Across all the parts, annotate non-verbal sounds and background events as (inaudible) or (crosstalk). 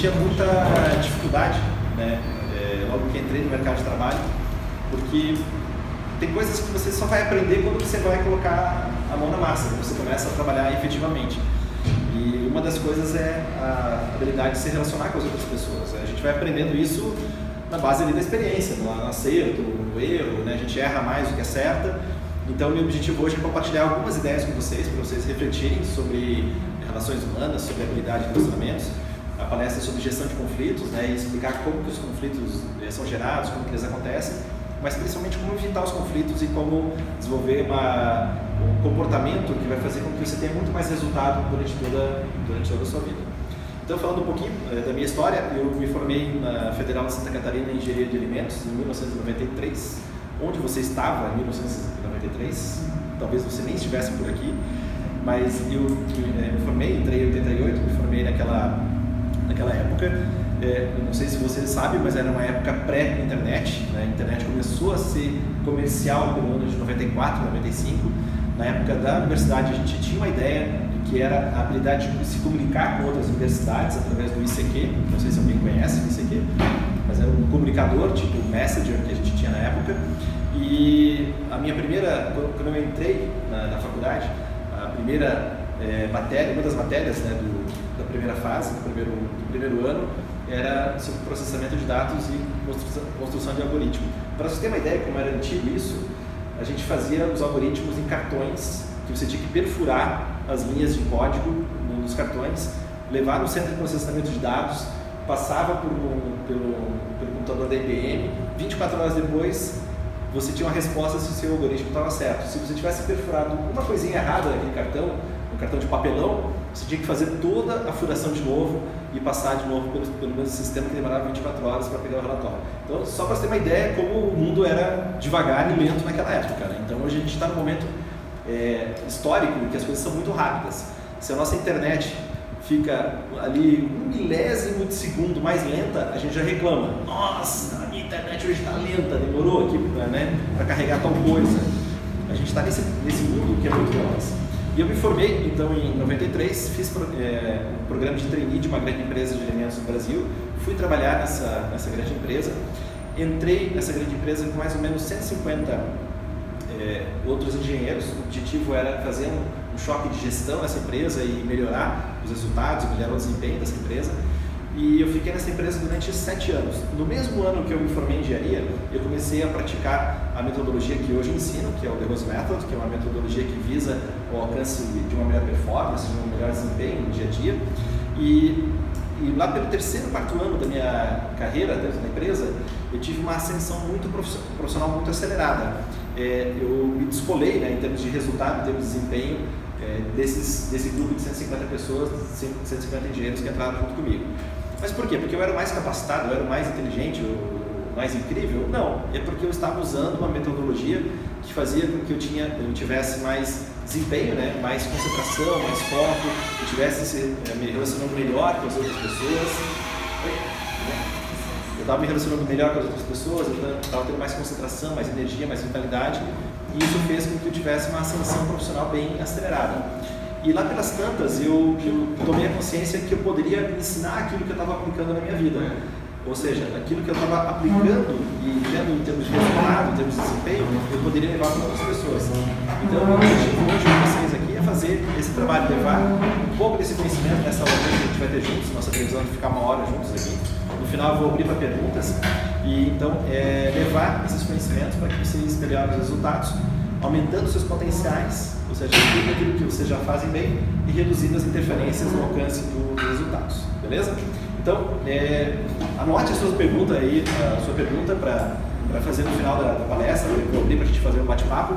sentia muita dificuldade, né, é, logo que entrei no mercado de trabalho, porque tem coisas que você só vai aprender quando você vai colocar a mão na massa, quando você começa a trabalhar efetivamente. E uma das coisas é a habilidade de se relacionar com as outras pessoas. A gente vai aprendendo isso na base ali da experiência, no acerto, no erro, né? a gente erra mais do que acerta. Então, meu objetivo hoje é compartilhar algumas ideias com vocês, para vocês refletirem sobre relações humanas, sobre habilidade de relacionamentos. Palestra sobre gestão de conflitos, né, e explicar como que os conflitos eh, são gerados, como que eles acontecem, mas principalmente como evitar os conflitos e como desenvolver uma, um comportamento que vai fazer com que você tenha muito mais resultado durante toda, durante toda a sua vida. Então, falando um pouquinho é, da minha história, eu me formei na Federal de Santa Catarina em Engenharia de Alimentos em 1993. Onde você estava em 1993? Talvez você nem estivesse por aqui, mas eu é, me formei, entrei em 88, me formei naquela, naquela época. É, não sei se você sabe, mas era uma época pré-internet. Né? A internet começou a ser comercial pelo ano de 94, 95. Na época da universidade, a gente tinha uma ideia que era a habilidade de se comunicar com outras universidades através do ICQ. Não sei se alguém conhece o ICQ, mas era um comunicador tipo Messenger que a gente tinha na época. E a minha primeira, quando eu entrei na, na faculdade, a primeira é, matéria, uma das matérias né, do, da primeira fase, do primeiro, do primeiro ano, era sobre processamento de dados e construção, de algoritmo. Para você ter uma ideia como era antigo isso, a gente fazia os algoritmos em cartões que você tinha que perfurar as linhas de código nos cartões, levar no centro de processamento de dados, passava por um, pelo, pelo computador da IBM, 24 horas depois você tinha uma resposta se o seu algoritmo estava certo. Se você tivesse perfurado uma coisinha errada naquele cartão, um cartão de papelão, você tinha que fazer toda a furação de novo e passar de novo pelo, pelo mesmo sistema que demorava 24 horas para pegar o relatório. Então, só para você ter uma ideia como o mundo era devagar e lento naquela época. Né? Então, hoje a gente está no momento é, histórico que as coisas são muito rápidas. Se a nossa internet fica ali um milésimo de segundo mais lenta, a gente já reclama. Nossa, a minha internet hoje está lenta, demorou aqui para né, carregar tal coisa. A gente está nesse, nesse mundo que é muito veloz. E eu me formei, então, em 93, fiz é, um programa de trainee de uma grande empresa de alimentos no Brasil, fui trabalhar nessa, nessa grande empresa, entrei nessa grande empresa com mais ou menos 150 é, outros engenheiros. O objetivo era fazer um, um, choque de gestão nessa empresa e melhorar os resultados, melhorar o desempenho dessa empresa. E eu fiquei nessa empresa durante sete anos. No mesmo ano que eu me formei em engenharia, eu comecei a praticar a metodologia que hoje ensino, que é o The Rose Method, que é uma metodologia que visa o alcance de uma melhor performance, de um melhor desempenho no dia a dia. E, e lá pelo terceiro, quarto ano da minha carreira dentro da empresa, eu tive uma ascensão muito profissional muito acelerada é, eu me descolei né, em termos de resultado, em termos de desempenho é, desses, desse grupo de 150 pessoas, 150 engenheiros que entraram junto comigo. Mas por quê? Porque eu era mais capacitado, eu era mais inteligente, o mais incrível? Não, é porque eu estava usando uma metodologia que fazia com que eu, tinha, eu tivesse mais desempenho, né? mais concentração, mais foco, eu tivesse se, é, me relacionando melhor com as outras pessoas eu estava me relacionando melhor com as outras pessoas, eu estava tendo mais concentração, mais energia, mais vitalidade, e isso fez com que eu tivesse uma ascensão profissional bem acelerada. E lá pelas tantas, eu, eu tomei a consciência que eu poderia ensinar aquilo que eu estava aplicando na minha vida. Ou seja, aquilo que eu estava aplicando e vendo em termos de resultado, em termos de desempenho, eu poderia levar para outras pessoas. Então, o objetivo hoje com vocês aqui é fazer esse trabalho, levar um pouco desse conhecimento nessa hora que a gente vai ter juntos, nossa televisão de ficar uma hora juntos aqui final eu vou abrir para perguntas e então é, levar esses conhecimentos para que vocês melhorem os resultados, aumentando seus potenciais, ou seja, tudo aquilo que vocês já fazem bem e reduzindo as interferências no alcance dos resultados, beleza? Então, é, anote a sua pergunta aí, a sua pergunta para fazer no final da, da palestra, eu abrir para a gente fazer um bate-papo.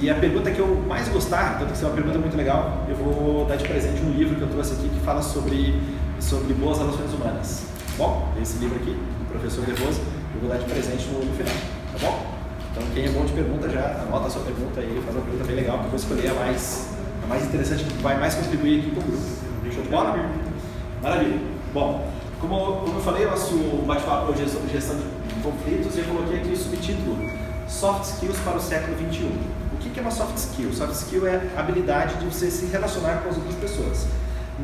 E a pergunta que eu mais gostar, tem que ser uma pergunta muito legal, eu vou dar de presente um livro que eu trouxe aqui que fala sobre, sobre boas relações humanas. Bom, esse livro aqui, do professor De Rosa, eu vou dar de presente no, no final, tá bom? Então quem é bom de pergunta já anota a sua pergunta aí, faz uma pergunta bem legal, que eu vou escolher a mais, a mais interessante, que vai mais contribuir aqui com o grupo. Show de bola? Maravilha. Bom, como, como eu falei, nosso bate-papo hoje é gestão de conflitos e eu coloquei aqui o subtítulo Soft Skills para o século XXI. O que é uma soft skill? Soft skill é a habilidade de você se relacionar com as outras pessoas.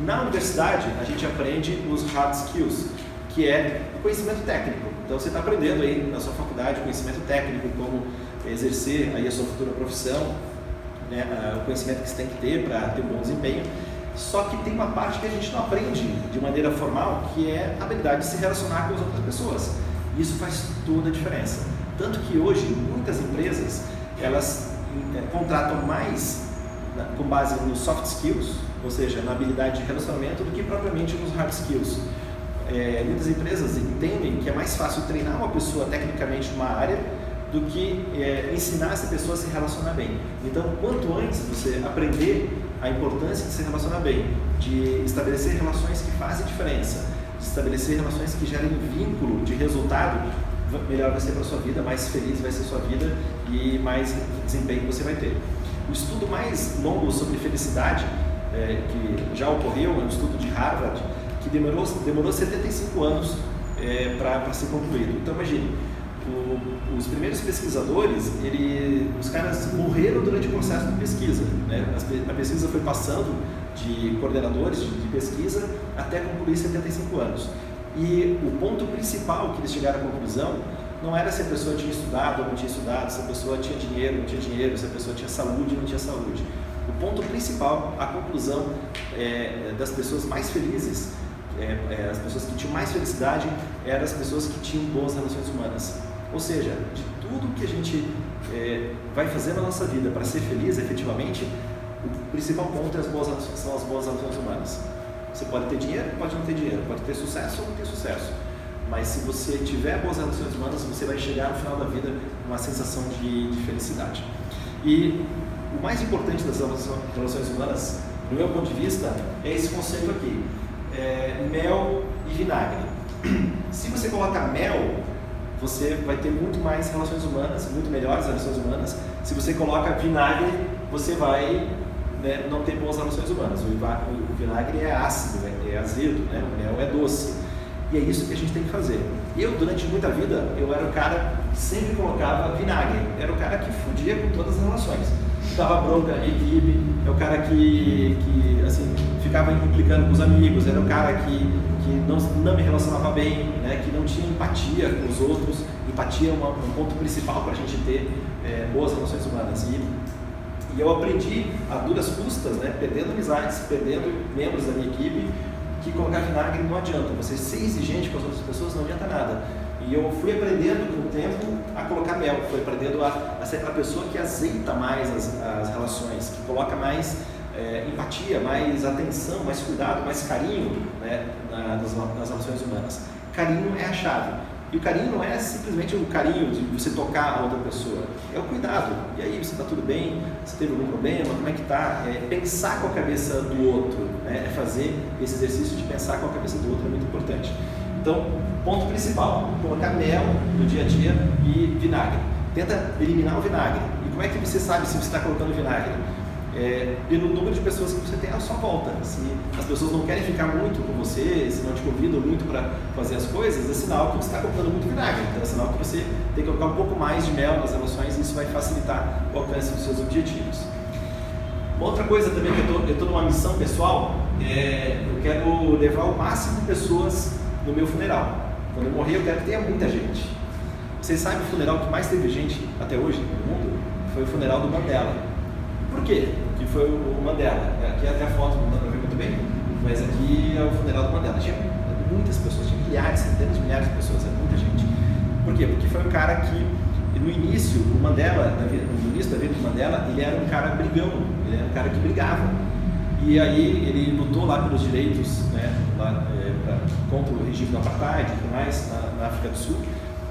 Na universidade, a gente aprende os hard skills, que é o conhecimento técnico. Então, você está aprendendo aí na sua faculdade conhecimento técnico, como exercer aí a sua futura profissão, né, o conhecimento que você tem que ter para ter um bom desempenho. Só que tem uma parte que a gente não aprende de maneira formal, que é a habilidade de se relacionar com as outras pessoas. Isso faz toda a diferença. Tanto que hoje muitas empresas elas é, contratam mais com base nos soft skills, ou seja, na habilidade de relacionamento, do que propriamente nos hard skills. É, muitas empresas entendem que é mais fácil treinar uma pessoa tecnicamente numa área do que é, ensinar essa pessoa a se relacionar bem. Então, quanto antes você aprender a importância de se relacionar bem, de estabelecer relações que fazem diferença, de estabelecer relações que gerem vínculo de resultado, melhor vai ser para a sua vida, mais feliz vai ser a sua vida e mais desempenho você vai ter. O estudo mais longo sobre felicidade, é, que já ocorreu, é um estudo de Harvard, que demorou, demorou 75 anos é, para ser concluído. Então, imagine, o, os primeiros pesquisadores, ele, os caras morreram durante o processo de pesquisa. Né? A pesquisa foi passando de coordenadores de, de pesquisa até concluir 75 anos. E o ponto principal que eles chegaram à conclusão não era se a pessoa tinha estudado ou não tinha estudado, se a pessoa tinha dinheiro ou não tinha dinheiro, se a pessoa tinha saúde ou não tinha saúde. O ponto principal, a conclusão é, das pessoas mais felizes, é, é, as pessoas que tinham mais felicidade, eram as pessoas que tinham boas relações humanas. Ou seja, de tudo que a gente é, vai fazer na nossa vida para ser feliz efetivamente, o principal ponto é as boas, são as boas relações humanas. Você pode ter dinheiro, pode não ter dinheiro, pode ter sucesso ou não ter sucesso. Mas se você tiver boas relações humanas, você vai chegar no final da vida com uma sensação de, de felicidade. E o mais importante das relações humanas, do meu ponto de vista, é esse conceito aqui: é mel e vinagre. (clears throat) Se você coloca mel, você vai ter muito mais relações humanas, muito melhores relações humanas. Se você coloca vinagre, você vai né, não ter boas relações humanas. O, vinagre é ácido, é, é azedo, né? o mel é doce. E é isso que a gente tem que fazer. Eu, durante muita vida, eu era o cara que sempre colocava vinagre. Era o cara que fudia com todas as relações. Dava bronca equipe, é o cara que, que assim, ficava implicando com os amigos, era o cara que, que não, não me relacionava bem, né, que não tinha empatia com os outros. Empatia é uma, um ponto principal para a gente ter é, boas relações humanas. E, e eu aprendi a duras custas, né, perdendo amizades, perdendo membros da minha equipe, que colocar vinagre não adianta. Você ser exigente com as outras pessoas não adianta nada. E eu fui aprendendo com o tempo a colocar mel, fui aprendendo a, a ser aquela pessoa que azeita mais as, as relações, que coloca mais é, empatia, mais atenção, mais cuidado, mais carinho né, nas, nas relações humanas. Carinho é a chave. E o carinho não é simplesmente o carinho de você tocar a outra pessoa, é o cuidado. E aí, você está tudo bem? Você teve algum problema? Como é que está? É pensar com a cabeça do outro, né? é fazer esse exercício de pensar com a cabeça do outro é muito importante. Então, ponto principal, colocar mel no dia a dia e vinagre. Tenta eliminar o vinagre. E como é que você sabe se você está colocando vinagre? É, pelo número de pessoas que você tem à sua volta. Se as pessoas não querem ficar muito com você, se não te convidam muito para fazer as coisas, é sinal que você está colocando muito vinagre. Então é sinal que você tem que colocar um pouco mais de mel nas relações e isso vai facilitar o alcance dos seus objetivos. Uma outra coisa também que eu estou numa missão pessoal, é, eu quero levar o máximo de pessoas no meu funeral. Quando eu morrer, eu quero que tenha muita gente. Vocês sabem o funeral que mais teve gente até hoje no mundo? Foi o funeral do Mandela. Por quê? Que foi o Mandela. Aqui até a foto não dá para ver muito bem, mas aqui é o funeral do Mandela. Tinha muitas pessoas, tinha milhares, centenas de milhares de pessoas, é muita gente. Por quê? Porque foi um cara que, no início, o Mandela, no início da vida do Mandela, ele era um cara brigão, ele era um cara que brigava. E aí ele lutou lá pelos direitos né, lá, é, pra, contra o regime do apartheid e tudo mais na, na África do Sul.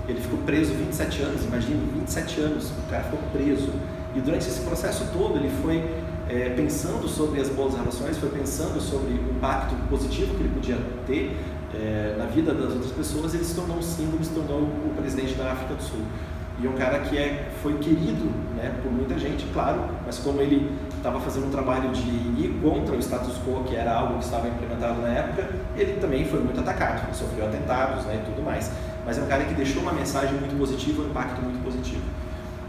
Ele ficou preso 27 anos, imagine, 27 anos, o cara ficou preso. E durante esse processo todo ele foi é, pensando sobre as boas relações, foi pensando sobre o impacto positivo que ele podia ter é, na vida das outras pessoas, ele se tornou um símbolo, se tornou o presidente da África do Sul. E um cara que é, foi querido né, por muita gente, claro, mas como ele estava fazendo um trabalho de ir contra o status quo, que era algo que estava implementado na época, ele também foi muito atacado, sofreu atentados né, e tudo mais. Mas é um cara que deixou uma mensagem muito positiva, um impacto muito positivo.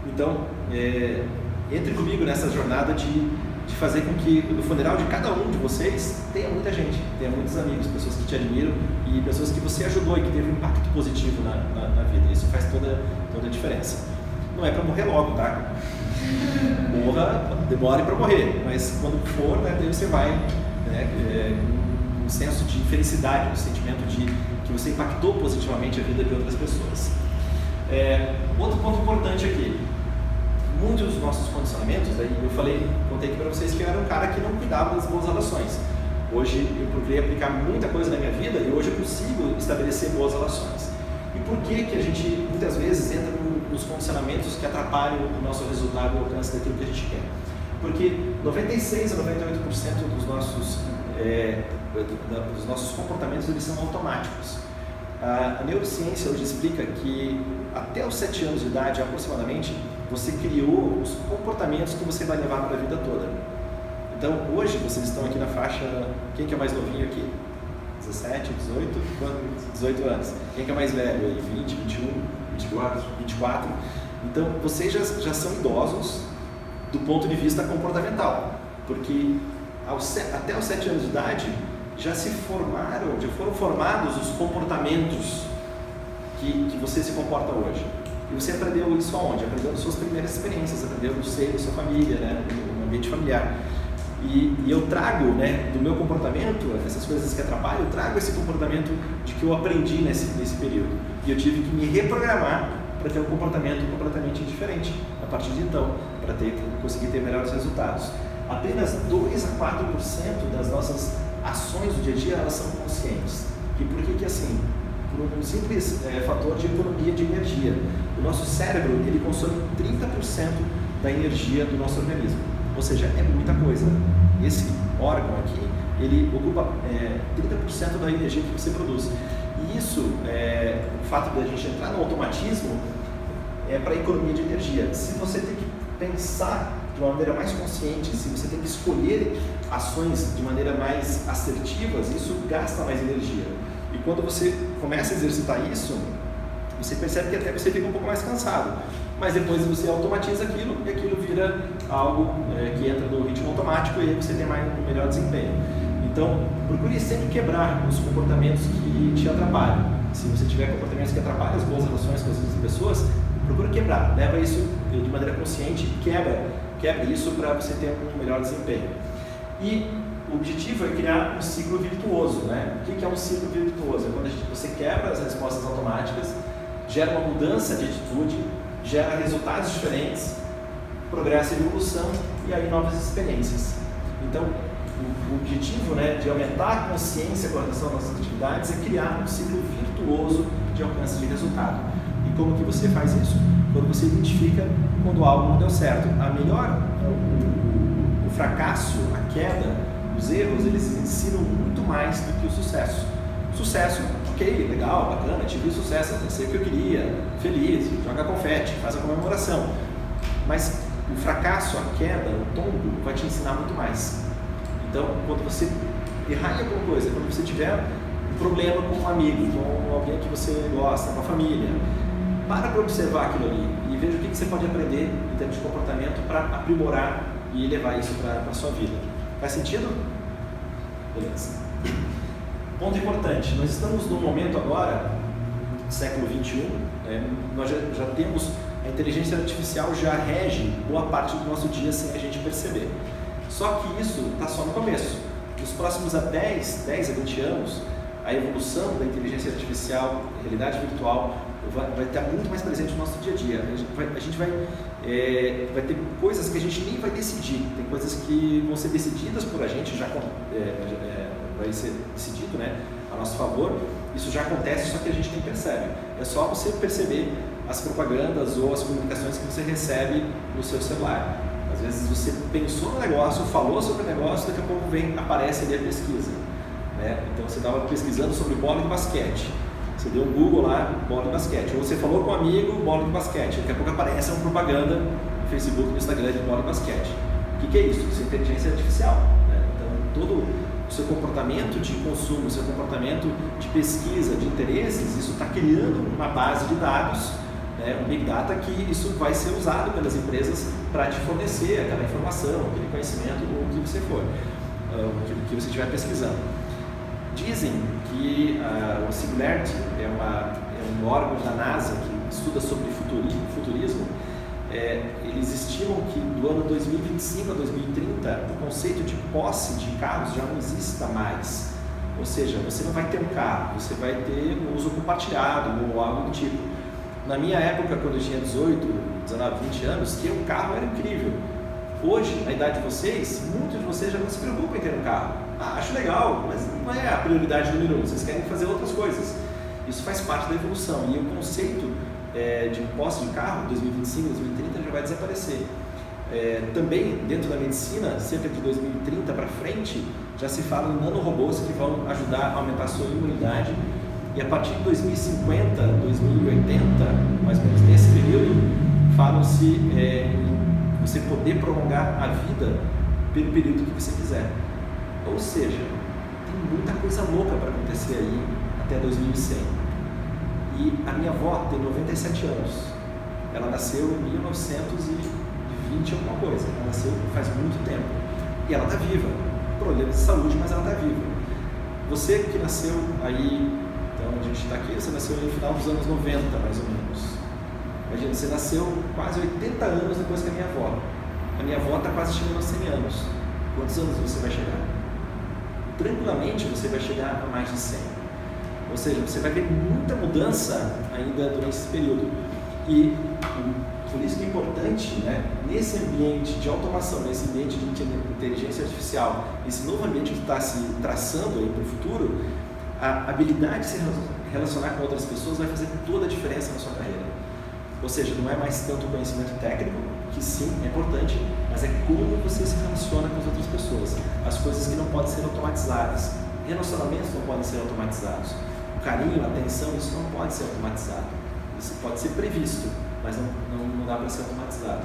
Então, é, entre comigo nessa jornada de, de fazer com que no funeral de cada um de vocês tenha muita gente, tenha muitos amigos, pessoas que te admiram e pessoas que você ajudou e que teve um impacto positivo na, na, na vida. Isso faz toda, toda a diferença. Não é para morrer logo, tá? (laughs) Morra, demore para morrer, mas quando for, né, daí você vai né, é, um senso de felicidade, um sentimento de que você impactou positivamente a vida de outras pessoas. É, outro ponto importante aqui, muitos dos nossos condicionamentos, aí eu falei, contei aqui para vocês que eu era um cara que não cuidava das boas relações. Hoje eu procurei aplicar muita coisa na minha vida e hoje eu consigo estabelecer boas relações. E por que que a gente muitas vezes entra nos condicionamentos que atrapalham o nosso resultado e o alcance daquilo que a gente quer? Porque 96 a 98% dos nossos é, dos nossos comportamentos eles são automáticos. A neurociência hoje explica que até os 7 anos de idade, aproximadamente, você criou os comportamentos que você vai levar para a vida toda. Então, hoje, vocês estão aqui na faixa. Quem que é mais novinho aqui? 17, 18? 18 anos. Quem que é mais velho aí? 20, 21? 24. 24. Então, vocês já, já são idosos do ponto de vista comportamental. Porque aos, até os 7 anos de idade, já se formaram, já foram formados os comportamentos que, que você se comporta hoje. E você aprendeu isso aonde? Aprendeu nas suas primeiras experiências, aprendeu no seio da sua família, né? no ambiente familiar. E, e, eu trago, né, do meu comportamento, essas coisas que atrapalham, eu trago esse comportamento de que eu aprendi nesse, nesse período. E eu tive que me reprogramar para ter um comportamento completamente diferente a partir de então, para ter, conseguir ter melhores resultados. Apenas 2 a 4% das nossas ações do dia a dia elas são conscientes. E por que que assim? Por um simples é, fator de economia de energia. O nosso cérebro ele consome 30% da energia do nosso organismo. Ou seja, é muita coisa. Esse órgão aqui, ele ocupa é, 30% da energia que você produz. E isso, é, o fato de a gente entrar no automatismo, é para economia de energia. Se você tem que pensar de uma maneira mais consciente, se você tem que escolher ações de maneira mais assertivas, isso gasta mais energia. E quando você começa a exercitar isso, você percebe que até você fica um pouco mais cansado. Mas depois você automatiza aquilo e aquilo vira algo é, que entra no ritmo automático e aí você tem mais, um melhor desempenho. Então, procure sempre quebrar os comportamentos que te atrapalham. Se você tiver comportamentos que atrapalham as boas relações com as outras pessoas, procure quebrar. Leva isso de maneira consciente quebra, quebra isso para você ter um melhor desempenho. E o objetivo é criar um ciclo virtuoso. Né? O que é um ciclo virtuoso? É quando você quebra as respostas automáticas, gera uma mudança de atitude, gera resultados diferentes, progresso e evolução e aí novas experiências. Então, o, o objetivo né, de aumentar a consciência com relação às nossas atividades é criar um ciclo virtuoso de alcance de resultado. E como que você faz isso? Quando você identifica quando algo não deu certo. A melhor, o, o, o fracasso, a queda, os erros, eles ensinam muito mais do que o sucesso. Sucesso, ok, legal, bacana, tive sucesso, sei o que eu queria, feliz, joga confete, faz a comemoração. Mas o fracasso, a queda, o tombo vai te ensinar muito mais. Então, quando você errar em alguma coisa, quando você tiver um problema com um amigo, com alguém que você gosta, com a família, para para observar aquilo ali e veja o que você pode aprender em termos de comportamento para aprimorar e levar isso para a sua vida. Faz sentido? Beleza. Ponto importante, nós estamos num momento agora, século 21, é, nós já, já temos a inteligência artificial já rege boa parte do nosso dia sem a gente perceber. Só que isso está só no começo. Nos próximos a 10, 10 a 20 anos, a evolução da inteligência artificial, realidade virtual, vai, vai estar muito mais presente no nosso dia a dia. A gente vai, a gente vai, é, vai ter coisas que a gente nem vai decidir, tem coisas que vão ser decididas por a gente, já é, é, vai ser decidido né, a nosso favor. Isso já acontece, só que a gente nem percebe. É só você perceber as propagandas ou as comunicações que você recebe no seu celular. Às vezes você pensou no negócio, falou sobre o negócio, daqui a pouco vem, aparece ali a pesquisa. Né? Então você estava pesquisando sobre bola de basquete. Você deu um Google lá, bola de basquete. Ou você falou com um amigo, bola de basquete. Daqui a pouco aparece uma propaganda no Facebook, no Instagram de bola de basquete. O que, que é isso? Isso é inteligência artificial. Né? Então, todo o seu comportamento de consumo, o seu comportamento de pesquisa, de interesses, isso está criando uma base de dados, né, um Big Data, que isso vai ser usado pelas empresas para te fornecer aquela informação, aquele conhecimento, o que você for, uh, o que, você estiver pesquisando. Dizem que uh, o Singularity é, é um órgão da NASA que estuda sobre futurismo, é, eles estimam que do ano 2025 a 2030 o conceito de posse de carros já não exista mais. Ou seja, você não vai ter um carro, você vai ter um uso compartilhado ou algo do tipo. Na minha época, quando eu tinha 18, 19, 20 anos, ter um carro era incrível. Hoje, na idade de vocês, muitos de vocês já não se preocupam em ter um carro. Ah, acho legal, mas não é a prioridade número um, vocês querem fazer outras coisas. Isso faz parte da evolução e o conceito é, de posse de carro, 2025, 2030, já vai desaparecer. É, também, dentro da medicina, cerca de 2030 para frente, já se fala em nanorobôs que vão ajudar a aumentar a sua imunidade. E a partir de 2050, 2080, mais ou menos nesse período, falam-se é, em você poder prolongar a vida pelo período que você quiser. Ou seja, tem muita coisa louca para acontecer aí até 2100. E a minha avó tem 97 anos. Ela nasceu em 1920 alguma coisa. Ela nasceu faz muito tempo. E ela está viva. Problemas de saúde, mas ela está viva. Você que nasceu aí, então a gente está aqui, você nasceu no final dos anos 90, mais ou menos. Imagina, você nasceu quase 80 anos depois que a minha avó. A minha avó está quase chegando aos 100 anos. Quantos anos você vai chegar? Tranquilamente você vai chegar a mais de 100. Ou seja, você vai ver muita mudança ainda durante esse período. E por isso que é importante, né, nesse ambiente de automação, nesse ambiente de inteligência artificial, esse novo ambiente que está se traçando para o futuro, a habilidade de se relacionar com outras pessoas vai fazer toda a diferença na sua carreira. Ou seja, não é mais tanto o conhecimento técnico, que sim, é importante, mas é como você se relaciona com as outras pessoas. As coisas que não podem ser automatizadas. Relacionamentos não podem ser automatizados carinho, a atenção, isso não pode ser automatizado. Isso pode ser previsto, mas não, não, não dá para ser automatizado.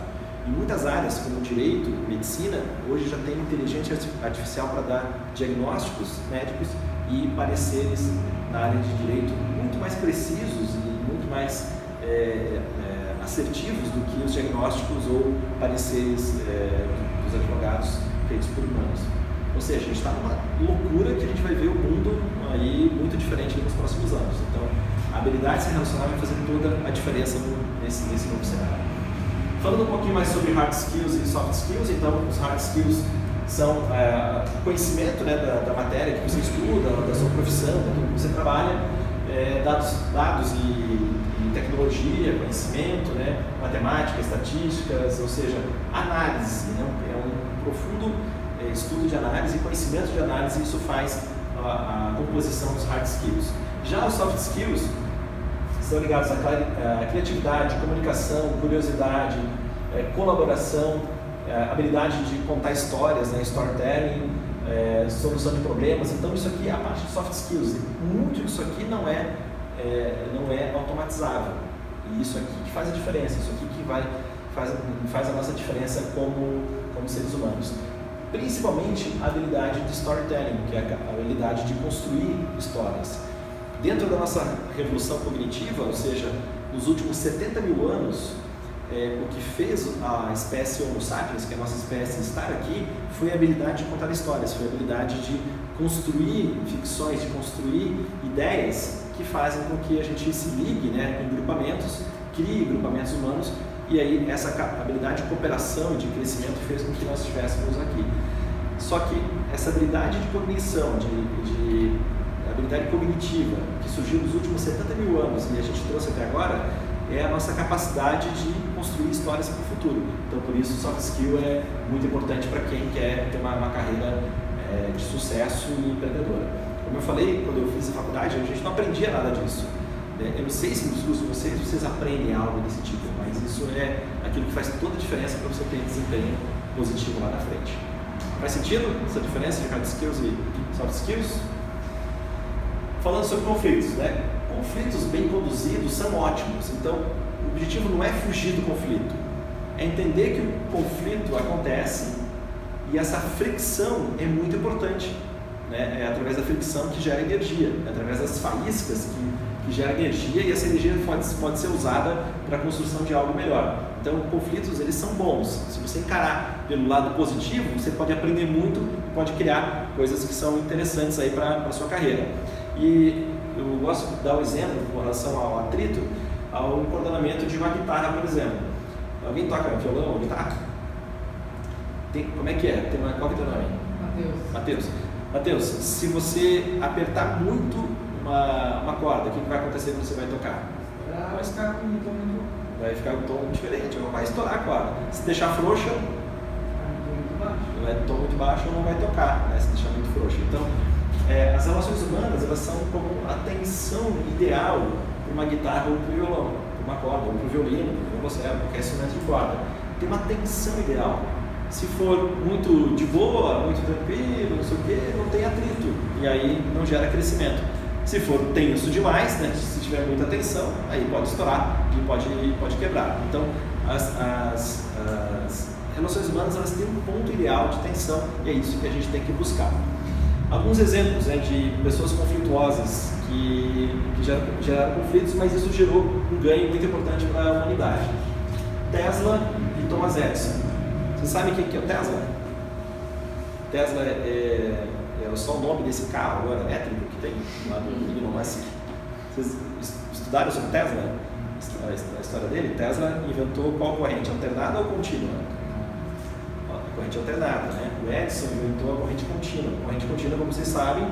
Em muitas áreas, como direito, medicina, hoje já tem inteligência artificial para dar diagnósticos médicos e pareceres na área de direito muito mais precisos e muito mais é, assertivos do que os diagnósticos ou pareceres é, dos advogados feitos por humanos. Ou seja, a gente está numa loucura que a gente vai ver o mundo aí muito diferente nos próximos anos. Então, a habilidade de se relacionar vai fazer toda a diferença nesse, nesse novo cenário. Falando um pouquinho mais sobre hard skills e soft skills, então, os hard skills são é, conhecimento né, da, da, matéria que você estuda, da sua profissão, do que você trabalha, é, dados, dados e, e, tecnologia, conhecimento, né, matemática, estatísticas, ou seja, análise, né, é um profundo é, estudo de análise, conhecimento de análise, isso faz a, a, composição dos hard skills. Já os soft skills estão ligados à criatividade, comunicação, curiosidade, é, colaboração, é, habilidade de contar histórias, né, storytelling, é, solução de problemas. Então isso aqui é a parte de soft skills. Muito disso aqui não é, é, não é automatizável. E isso aqui que faz a diferença, isso aqui que vai, faz, faz a nossa diferença como, como seres humanos principalmente a habilidade de storytelling, que é a habilidade de construir histórias. Dentro da nossa revolução cognitiva, ou seja, nos últimos 70 mil anos, é, o que fez a espécie Homo sapiens, que é a nossa espécie, estar aqui, foi a habilidade de contar histórias, foi a habilidade de construir ficções, de construir ideias que fazem com que a gente se ligue né, em grupamentos, crie grupamentos humanos e aí essa habilidade de cooperação e de crescimento fez com que nós estivéssemos aqui. Só que essa habilidade de cognição, de, de habilidade cognitiva, que surgiu nos últimos 70 mil anos e a gente trouxe até agora, é a nossa capacidade de construir histórias para o futuro. Então, por isso, soft skill é muito importante para quem quer ter uma, uma carreira é, de sucesso e empreendedora. Como eu falei, quando eu fiz a faculdade, a gente não aprendia nada disso. Né? Eu não sei se nos cursos vocês vocês aprendem algo desse tipo, mas isso é aquilo que faz toda a diferença para você ter desempenho positivo lá na frente. Faz sentido essa diferença de hard skills e soft skills? Falando sobre conflitos, né? Conflitos bem conduzidos são ótimos. Então, o objetivo não é fugir do conflito, é entender que o conflito acontece E essa fricção é muito importante. Né? É através da fricção que gera energia, é através das faíscas que, que gera energia e essa energia pode, pode ser usada para a construção de algo melhor. Então, conflitos eles são bons. Se você encarar pelo lado positivo, você pode aprender muito pode criar coisas que são interessantes aí para a sua carreira. E eu gosto de dar um exemplo com relação ao atrito, ao coordenamento de uma guitarra, por exemplo. Alguém toca violão ou guitarra? Tem, como é que é? Tem uma, qual que é o teu nome? Matheus. Mateus. Mateus, se você apertar muito uma, uma corda, o que, que vai acontecer quando você vai tocar? Vai ficar com um tom muito Vai ficar um tom diferente, ou vai estourar a corda. Se deixar frouxa, é tom muito baixo, não vai tocar, né? se deixar muito frouxa. Então, é, as relações humanas, elas são como a tensão ideal para uma guitarra ou para o violão, para uma corda, ou para o violino, para violoncelo, qualquer instrumento de corda. Tem uma tensão ideal. Se for muito de boa, muito tranquilo, não sei o quê, não tem atrito. E aí não gera crescimento. Se for tenso demais, né, se tiver muita tensão, aí pode estourar e pode, pode quebrar. Então, as, as, as relações humanas elas têm um ponto ideal de tensão e é isso que a gente tem que buscar. Alguns exemplos né, de pessoas conflituosas que, que geraram, geraram conflitos, mas isso gerou um ganho muito importante para a humanidade. Tesla e Thomas Edison. Vocês sabem quem que é o Tesla? Tesla é, é, é só o nome desse carro agora elétrico que tem lá do Elon Musk. Vocês estudaram sobre Tesla? A história dele? Tesla inventou qual corrente? Alternada ou contínua? A corrente alternada, né? O Edison inventou a corrente contínua. A corrente contínua, como vocês sabem,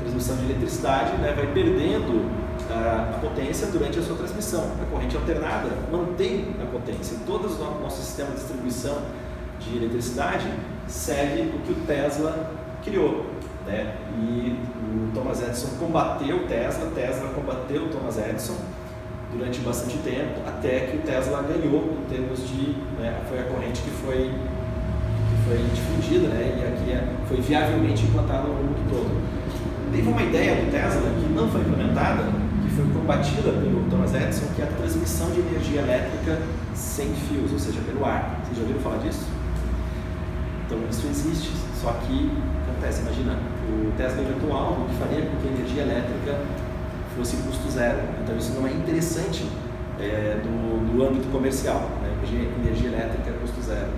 transmissão de eletricidade né, vai perdendo a, a potência durante a sua transmissão. A corrente alternada mantém a potência. Todo o nosso sistema de distribuição de eletricidade segue o que o Tesla criou. Né? E o Thomas Edison combateu o Tesla, Tesla combateu o Thomas Edison durante bastante tempo, até que o Tesla ganhou em termos de. Né, foi a corrente que foi, que foi difundida né, e aqui é, foi viavelmente implantada no mundo todo. Teve uma ideia do Tesla que não foi implementada, que foi combatida pelo Thomas Edison, que é a transmissão de energia elétrica sem fios, ou seja, pelo ar. Vocês já ouviram falar disso? Então isso existe, só que acontece, imagina, o Tesla inventou algo que faria com que a energia elétrica fosse custo zero. Então isso não é interessante é, do, do âmbito comercial, né? energia, energia elétrica é custo zero.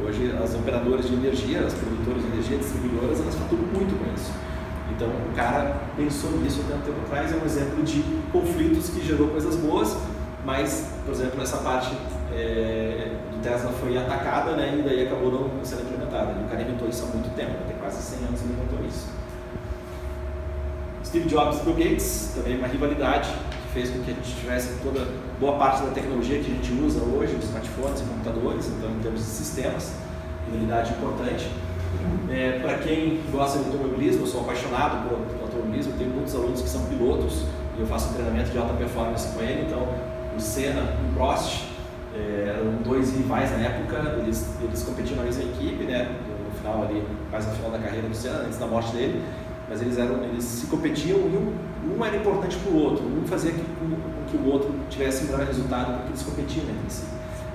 Hoje as operadoras de energia, as produtoras de energia, distribuidoras, elas faturam muito com isso. Então o cara pensou nisso há tanto tempo atrás, é um exemplo de conflitos que gerou coisas boas, mas, por exemplo, essa parte é, Tesla foi atacada né, e daí acabou não sendo implementada. E o cara inventou isso há muito tempo, tem quase 100 anos que ele inventou isso. Steve Jobs e Bill Gates, também uma rivalidade que fez com que a gente tivesse toda boa parte da tecnologia que a gente usa hoje, os smartphones e computadores, então em termos de sistemas, rivalidade importante. É, Para quem gosta de automobilismo, eu sou apaixonado por, por automobilismo, tenho muitos alunos que são pilotos e eu faço um treinamento de alta performance com ele, então o Senna o Prost é, eram dois rivais na época, eles, eles competiam na mesma equipe, né, no final ali, quase no final da carreira do Senna, antes da morte dele, mas eles, eram, eles se competiam e um, um era importante para o outro, um fazia que, com, que o outro tivesse melhor resultado porque eles competiam entre si.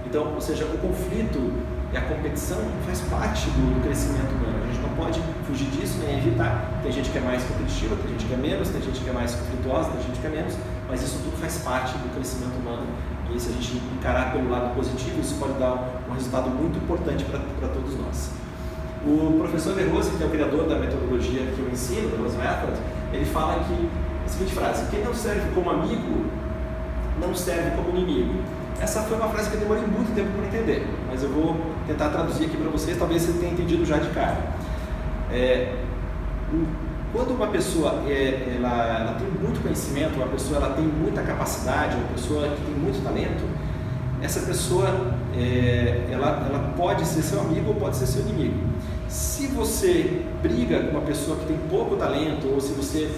Então, ou seja, o conflito e a competição faz parte do, do, crescimento humano. Pode fugir disso nem evitar. Tem gente que é mais competitiva, tem gente que é menos, tem gente que é mais conflituosa, tem gente que é menos, mas isso tudo faz parte do crescimento humano. E se a gente encarar pelo lado positivo, isso pode dar um resultado muito importante para todos nós. O professor Verrose, que é o criador da metodologia que eu ensino, da Rose Method, ele fala que a seguinte frase: quem não serve como amigo não serve como inimigo. Essa foi uma frase que eu demorei muito tempo para entender, mas eu vou tentar traduzir aqui para vocês, talvez você tenha entendido já de cara. É, quando uma pessoa é, ela, ela, tem muito conhecimento, uma pessoa ela tem muita capacidade, uma pessoa que tem muito talento, essa pessoa é, ela, ela pode ser seu amigo ou pode ser seu inimigo. Se você briga com uma pessoa que tem pouco talento, ou se você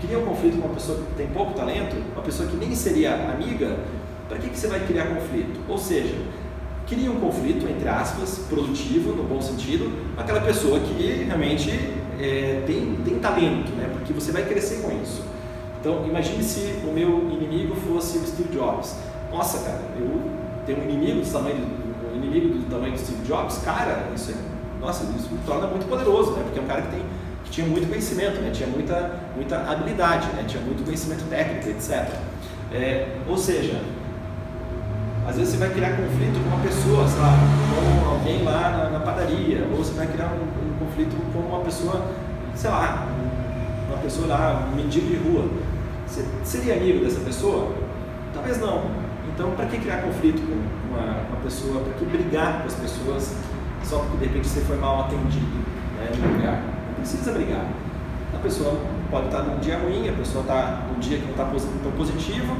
cria um conflito com uma pessoa que tem pouco talento, uma pessoa que nem seria amiga, para que, que você vai criar conflito? Ou seja, cria um conflito, entre aspas, produtivo, no bom sentido, aquela pessoa que realmente é, tem, tem talento, né? porque você vai crescer com isso. Então, imagine se o meu inimigo fosse o Steve Jobs. Nossa, cara, eu tenho um inimigo do tamanho do, um inimigo do tamanho do Steve Jobs, cara, isso é nossa, isso me torna muito poderoso, né? Porque é um cara que, tem, que tinha muito conhecimento, né? Tinha muita, muita habilidade, né? Tinha muito conhecimento técnico, etc. É, ou seja, às vezes você vai criar conflito com uma pessoa, sei lá, com alguém lá na, na padaria, ou você vai criar um, um, conflito com uma pessoa, sei lá, uma pessoa lá, um mendigo de rua. Você seria amigo dessa pessoa? Talvez não. Então, para que criar conflito com uma, uma pessoa? Para que brigar com as pessoas só porque de repente você foi mal atendido né, no lugar? Não precisa brigar. A pessoa pode estar num dia ruim, a pessoa está num dia que não está tão positivo,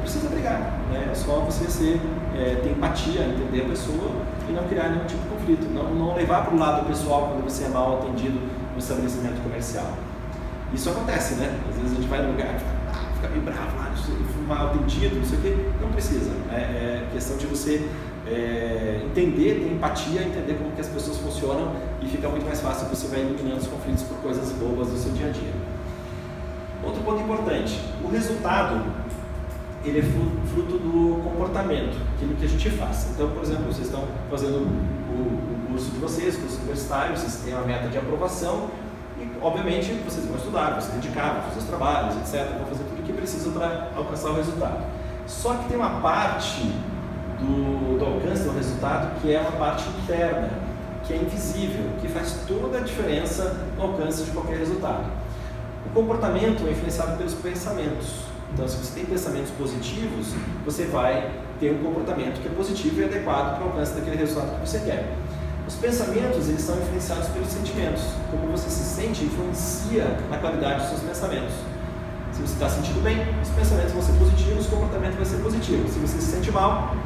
precisa brigar, né? É só você ser, é, ter empatia, entender a pessoa e não criar nenhum tipo de conflito. Não, não levar para o lado pessoal quando você é mal atendido no estabelecimento comercial. Isso acontece, né? Às vezes a gente vai no lugar e fica meio bravo, ah, fui mal atendido, não sei o quê. Não precisa. Né? É questão de você é, entender, ter empatia, entender como que as pessoas funcionam e fica muito mais fácil você vai eliminando os conflitos por coisas bobas do seu dia a dia. Outro ponto importante, o resultado ele é fruto do comportamento, aquilo que a gente faz. Então, por exemplo, vocês estão fazendo o, o curso de vocês, curso universitário, vocês têm uma meta de aprovação e, obviamente, vocês vão estudar, vão se dedicar, vão fazer os trabalhos, etc., vão fazer tudo o que precisa para alcançar o resultado. Só que tem uma parte do, do alcance do resultado que é uma parte interna, que é invisível, que faz toda a diferença no alcance de qualquer resultado. O comportamento é influenciado pelos pensamentos. Então, se você tem pensamentos positivos, você vai ter um comportamento que é positivo e adequado para o alcance daquele resultado que você quer. Os pensamentos, eles são influenciados pelos sentimentos. Como você se sente influencia na qualidade dos seus pensamentos. Se você está sentindo bem, os pensamentos vão ser positivos, o comportamento vai ser positivo. Se você se sente mal,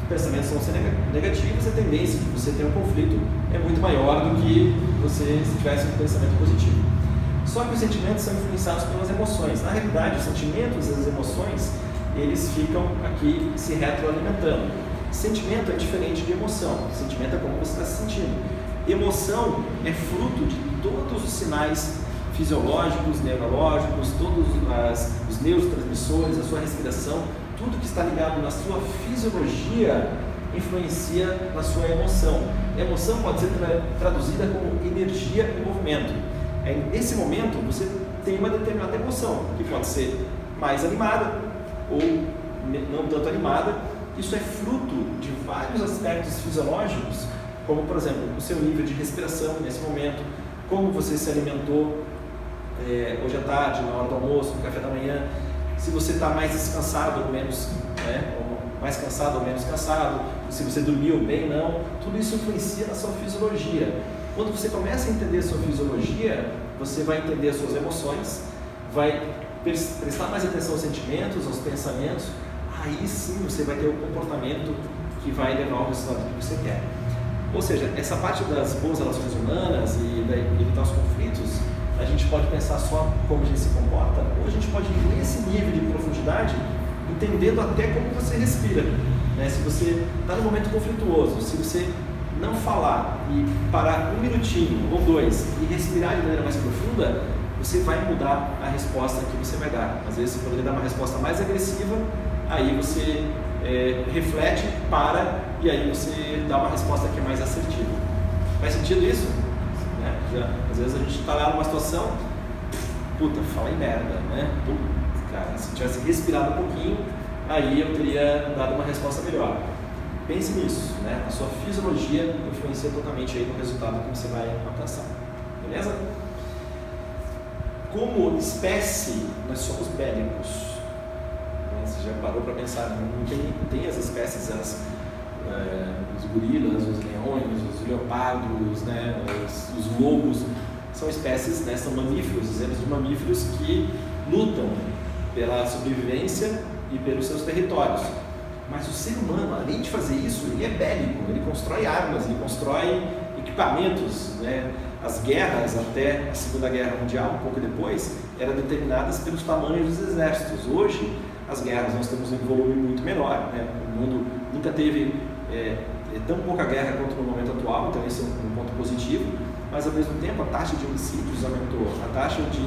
os pensamentos vão ser negativos, a tendência de você ter um conflito é muito maior do que você se tivesse um pensamento positivo. Só que os sentimentos são influenciados pelas emoções. Na realidade, os sentimentos e as emoções, eles ficam aqui se retroalimentando. Sentimento é diferente de emoção. Sentimento é como você está se sentindo. Emoção é fruto de todos os sinais fisiológicos, neurológicos, todos as, os neurotransmissores, a sua respiração, tudo que está ligado na sua fisiologia influencia na sua emoção. emoção pode ser tra traduzida como energia e movimento. É, nesse momento, você tem uma determinada emoção, que pode ser mais animada ou não tanto animada. Isso é fruto de vários aspectos fisiológicos, como, por exemplo, o seu nível de respiração nesse momento, como você se alimentou é, hoje à tarde, na hora do almoço, no café da manhã, se você está mais descansado ou menos, né, ou mais cansado ou menos cansado, se você dormiu bem ou não, tudo isso influencia na sua fisiologia. Quando você começa a entender a sua fisiologia, você vai entender as suas emoções, vai prestar mais atenção aos sentimentos, aos pensamentos, aí sim você vai ter o comportamento que vai levar ao resultado que você quer. Ou seja, essa parte das boas relações humanas e evitar os conflitos, a gente pode pensar só como a gente se comporta, ou a gente pode ir nesse nível de profundidade, entendendo até como você respira. Né? Se você está num momento conflituoso, se você não falar e parar um minutinho ou dois e respirar de maneira mais profunda, você vai mudar a resposta que você vai dar. Às vezes você poderia dar uma resposta mais agressiva, aí você é, reflete, para e aí você dá uma resposta que é mais assertiva. Faz sentido isso? Né? Já, às vezes a gente está lá numa situação, puta, fala em merda, né? Puta, cara, se tivesse respirado um pouquinho, aí eu teria dado uma resposta melhor. Pense nisso, né? A sua fisiologia influencia totalmente aí no resultado que você vai alcançar. Beleza? Como espécie, nós somos bélicos. Né? Você já parou para pensar, não tem, tem as espécies, as, é, os gorilas, os leões, os leopardos, né? os, os lobos, são espécies, né? são mamíferos, exemplos de mamíferos que lutam pela sobrevivência e pelos seus territórios. Mas o ser humano, além de fazer isso, ele é bélico, ele constrói armas, ele constrói equipamentos. Né? As guerras, até a Segunda Guerra Mundial, um pouco depois, eram determinadas pelos tamanhos dos exércitos. Hoje, as guerras nós temos um volume muito menor. Né? O mundo nunca teve é, é tão pouca guerra quanto no momento atual, então esse é um ponto positivo. Mas, ao mesmo tempo, a taxa de homicídios aumentou, a taxa de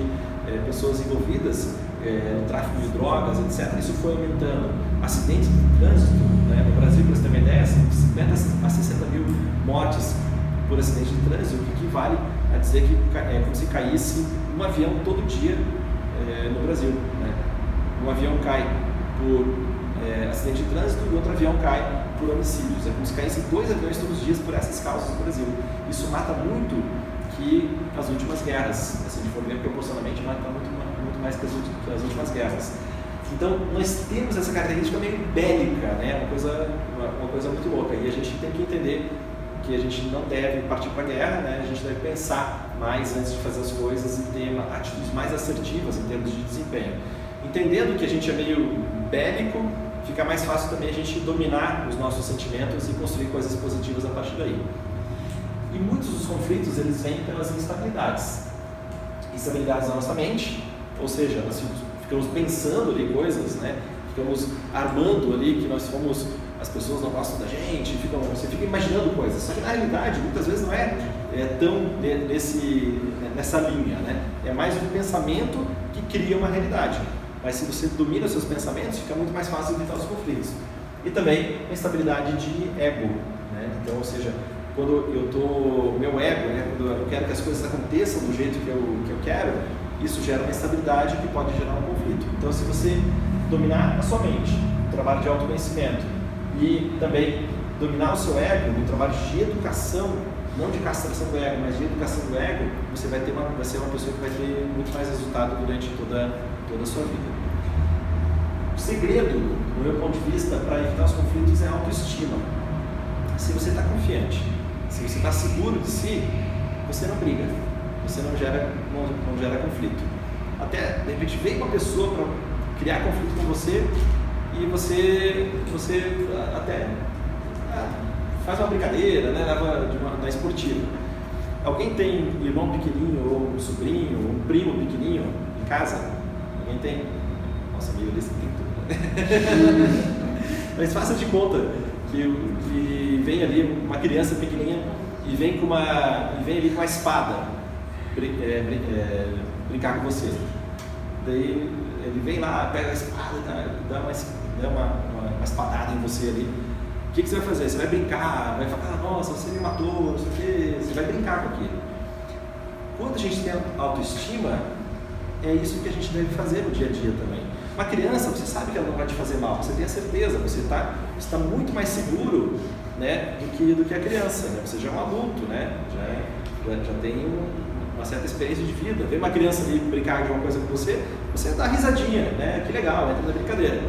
é, pessoas envolvidas é, no tráfico de drogas, etc., isso foi aumentando. Acidentes de trânsito, né? no Brasil, para você ter uma ideia, 50 a 60 mil mortes por acidente de trânsito, o que equivale a dizer que é como se caísse um avião todo dia é, no Brasil. Né? Um avião cai por é, acidente de trânsito e outro avião cai por homicídios. É como se caíssem dois aviões todos os dias por essas causas no Brasil. Isso mata muito que as últimas guerras. Se a gente for ver proporcionalmente, mata muito, muito mais que as, últimas guerras. Então, nós temos essa característica meio bélica, né? uma, coisa, uma, uma coisa muito louca. E a gente tem que entender que a gente não deve partir para a guerra, né? a gente deve pensar mais antes de fazer as coisas e ter atitudes mais assertivas em termos de desempenho. Entendendo que a gente é meio bélico, fica mais fácil também a gente dominar os nossos sentimentos e construir coisas positivas a partir daí. E muitos dos conflitos eles vêm pelas instabilidades. Instabilidades na nossa mente, ou seja, nós ficamos pensando ali coisas, né? ficamos armando ali que nós fomos as pessoas não gostam da gente, ficam, você fica imaginando coisas. Só que na realidade, muitas vezes não é, é tão nesse, nessa linha, né? É mais um pensamento que cria uma realidade. Mas se você domina os seus pensamentos, fica muito mais fácil evitar os conflitos. E também a estabilidade de ego, né? Então, ou seja, quando eu tô meu ego, né? Quando eu quero que as coisas aconteçam do jeito que eu, que eu quero, isso gera uma instabilidade que pode gerar um conflito. Então, se você dominar a sua mente, trabalho de autoconhecimento e também dominar o seu ego, no trabalho de educação, não de castração do ego, mas de educação do ego, você vai ter uma, vai ser uma pessoa que vai ter muito mais resultado durante toda toda a sua vida. O segredo, do meu ponto de vista, para evitar os conflitos é a autoestima. Se você está confiante, se você está seguro de si, você não briga, você não gera, não, não gera conflito. Até, de repente, vem uma pessoa para criar conflito com você e você, você até ah, faz uma brincadeira, né, leva de uma, da esportiva. Alguém tem um irmão pequenininho, ou um sobrinho, ou um primo pequenininho em casa? Alguém tem? Nossa, meio lista (laughs) tem? Mas faça de conta que, que vem ali uma criança pequenininha e vem com uma e vem ali com uma espada é, é, brincar com você. Daí ele vem lá, pega a espada, dá, uma, dá uma, uma, uma espadada em você ali. O que, que, você vai fazer? Você vai brincar, vai falar, ah, nossa, você me matou, não sei o quê. Você vai brincar com aquilo. Quando a gente tem autoestima, é isso que a gente deve fazer no dia a dia também. Uma criança, você sabe que ela não vai te fazer mal, você tem a certeza, você está está muito mais seguro né, do, que, do que a criança. Né? Você já é um adulto, né? já, já, já tem um, uma certa experiência de vida. Ver uma criança ali brincar de uma coisa com você, você dá risadinha, né? que legal, entra na brincadeira.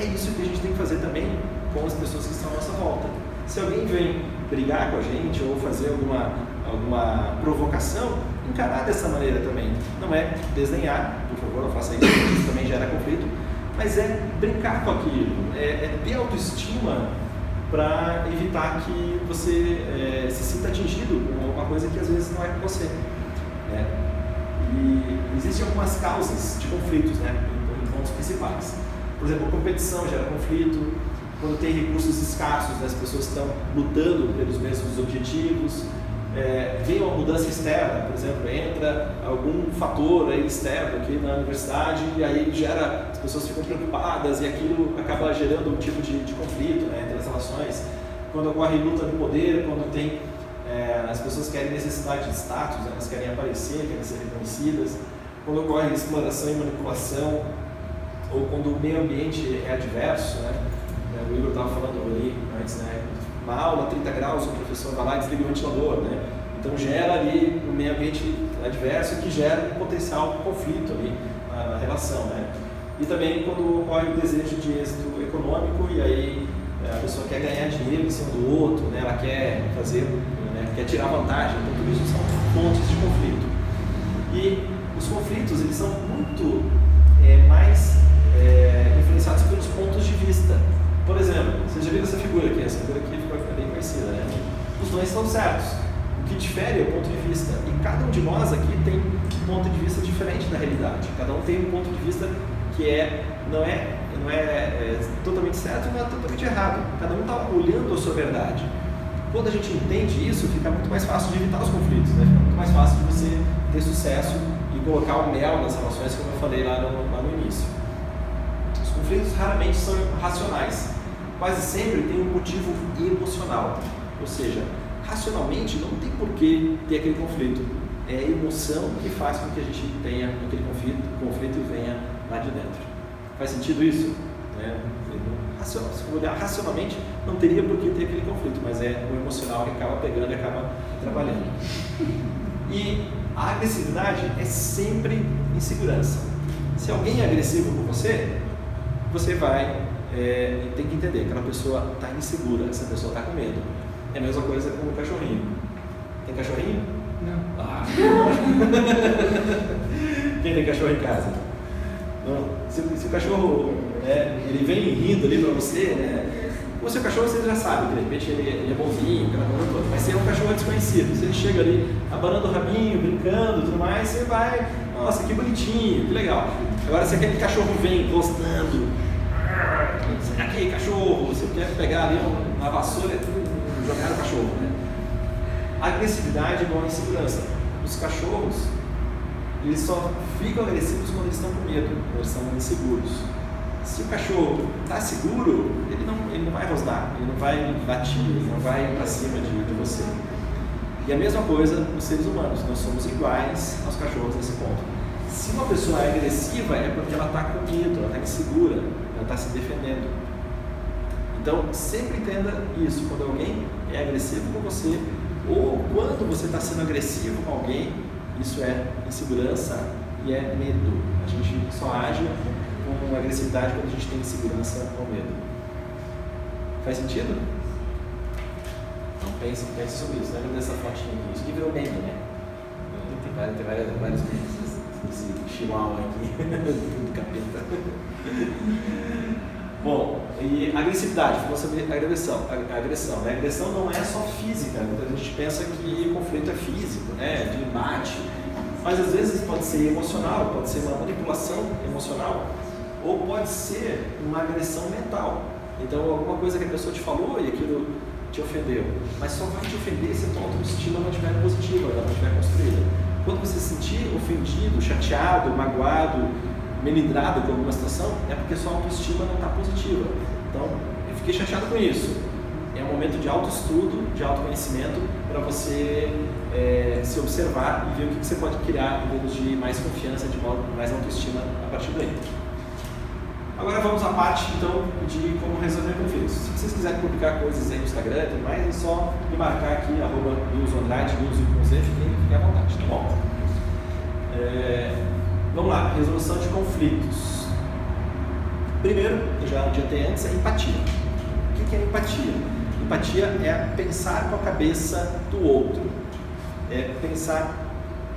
É isso que a gente tem que fazer também com as pessoas que estão à nossa volta. Se alguém vem brigar com a gente ou fazer alguma, alguma provocação, encarar dessa maneira também. Não é desdenhar, por favor, não faça isso, isso também gera conflito, mas é brincar com aquilo, é, é ter autoestima para evitar que você é, se sinta atingido com alguma coisa que às vezes não é com você. Né? E existem algumas causas de conflitos né, em, pontos principais. Por exemplo, a competição gera conflito, quando tem recursos escassos, né, as pessoas estão lutando pelos mesmos objetivos, é, vem uma mudança externa, por exemplo, entra algum fator aí externo aqui na universidade e aí gera, as pessoas ficam preocupadas e aquilo acaba gerando um tipo de, de conflito né, entre as relações. Quando ocorre luta de poder, quando tem as pessoas querem necessidade de status, né, elas querem aparecer, querem ser reconhecidas. Quando ocorre exploração e manipulação, ou quando o meio ambiente é adverso, né? O Igor estava falando ali antes, né? uma aula, 30 graus, o professor vai lá e desliga o ventilador, né? Então gera ali um meio ambiente adverso que gera um potencial conflito ali na, na relação, né? E também quando ocorre o desejo de êxito econômico e aí é, a pessoa quer ganhar dinheiro em cima do outro, né? Ela quer fazer, né? quer tirar vantagem, então tudo isso são fontes de conflito. E os conflitos, eles são muito é, mais é, influenciados pelos pontos de vista. Por exemplo, você já viu essa figura aqui? Essa figura aqui ficou bem conhecida, né? Os dois estão certos. O que difere é o ponto de vista. E cada um de nós aqui tem um ponto de vista diferente da realidade. Cada um tem um ponto de vista que é, não é, não é, é totalmente certo não é totalmente errado. Cada um está olhando a sua verdade. Quando a gente entende isso, fica muito mais fácil de evitar os conflitos, né? fica muito mais fácil de você ter sucesso e colocar o mel nas relações, como eu falei lá no, lá no início. Os conflitos raramente são racionais quase sempre tem um motivo emocional. Ou seja, racionalmente não tem por que ter aquele conflito. É a emoção que faz com que a gente tenha aquele conflito, conflito venha lá de dentro. Faz sentido isso? É, se olhar racionalmente, não teria por que ter aquele conflito, mas é o emocional que acaba pegando e acaba trabalhando. E a agressividade é sempre insegurança. Se alguém é agressivo com você, você vai é, tem que entender que aquela pessoa está insegura, essa pessoa está com medo. É a mesma coisa com o cachorrinho. Tem cachorrinho? Não. Ah. (laughs) Quem tem cachorro em casa? Não. Se, se o cachorro né, ele vem rindo ali para você, né? O seu cachorro você já sabe, de repente ele, ele é bonzinho. Mas se é um cachorro desconhecido, se ele chega ali abanando o rabinho, brincando tudo mais, você vai, nossa, que bonitinho, que legal. Agora se aquele cachorro vem encostando, sai aqui, cachorro, você quer pegar ali uma vassoura e jogar o cachorro, né? Agressividade é igual a insegurança. Os cachorros, eles só ficam agressivos quando eles estão com medo, quando eles inseguros. Se o cachorro está seguro, ele não, ele não vai rosnar, ele não vai latir, ele não vai para cima de, de você. E a mesma coisa nos seres humanos, nós somos iguais aos cachorros nesse ponto. Se uma pessoa é agressiva, é porque ela está com medo, ela está insegura, ela está se defendendo. Então, sempre entenda isso. Quando alguém é agressivo com você, ou quando você está sendo agressivo com alguém, isso é insegurança e é medo. A gente só age com agressividade quando a gente tem insegurança ou medo. Faz sentido? Então pense, pense sobre isso. Lembra dessa fotinha aqui? Isso aqui virou meme, né? Tem várias, tem várias, vários memes. Esse chihuahua aqui (laughs) do capeta. Bom, e agressividade, falou sobre agressão. A agressão, né? A agressão não é só física, muita gente pensa que o conflito é físico, né? De embate. Mas às vezes pode ser emocional, pode ser uma manipulação emocional, ou pode ser uma agressão mental. Então, alguma coisa que a pessoa te falou e aquilo te ofendeu. Mas só vai te ofender se a tua autoestima não estiver positiva, ela não estiver construída. Quando você se sentir ofendido, chateado, magoado, melindrado com alguma situação, é porque sua autoestima não está positiva. Então, eu fiquei chateado com isso. É um momento de autoestudo, de autoconhecimento, para você é, se observar e ver o que, você pode criar em termos de mais confiança, de mais autoestima a partir daí. Agora vamos à parte então de como resolver conflitos. Se vocês quiserem publicar coisas aí no Instagram e tudo mais, é só me marcar aqui, arroba com Z, fiquem à vontade, tá bom? É, vamos lá, resolução de conflitos. Primeiro, eu já adiantei antes, é empatia. O que é empatia? Empatia é pensar com a cabeça do outro, é pensar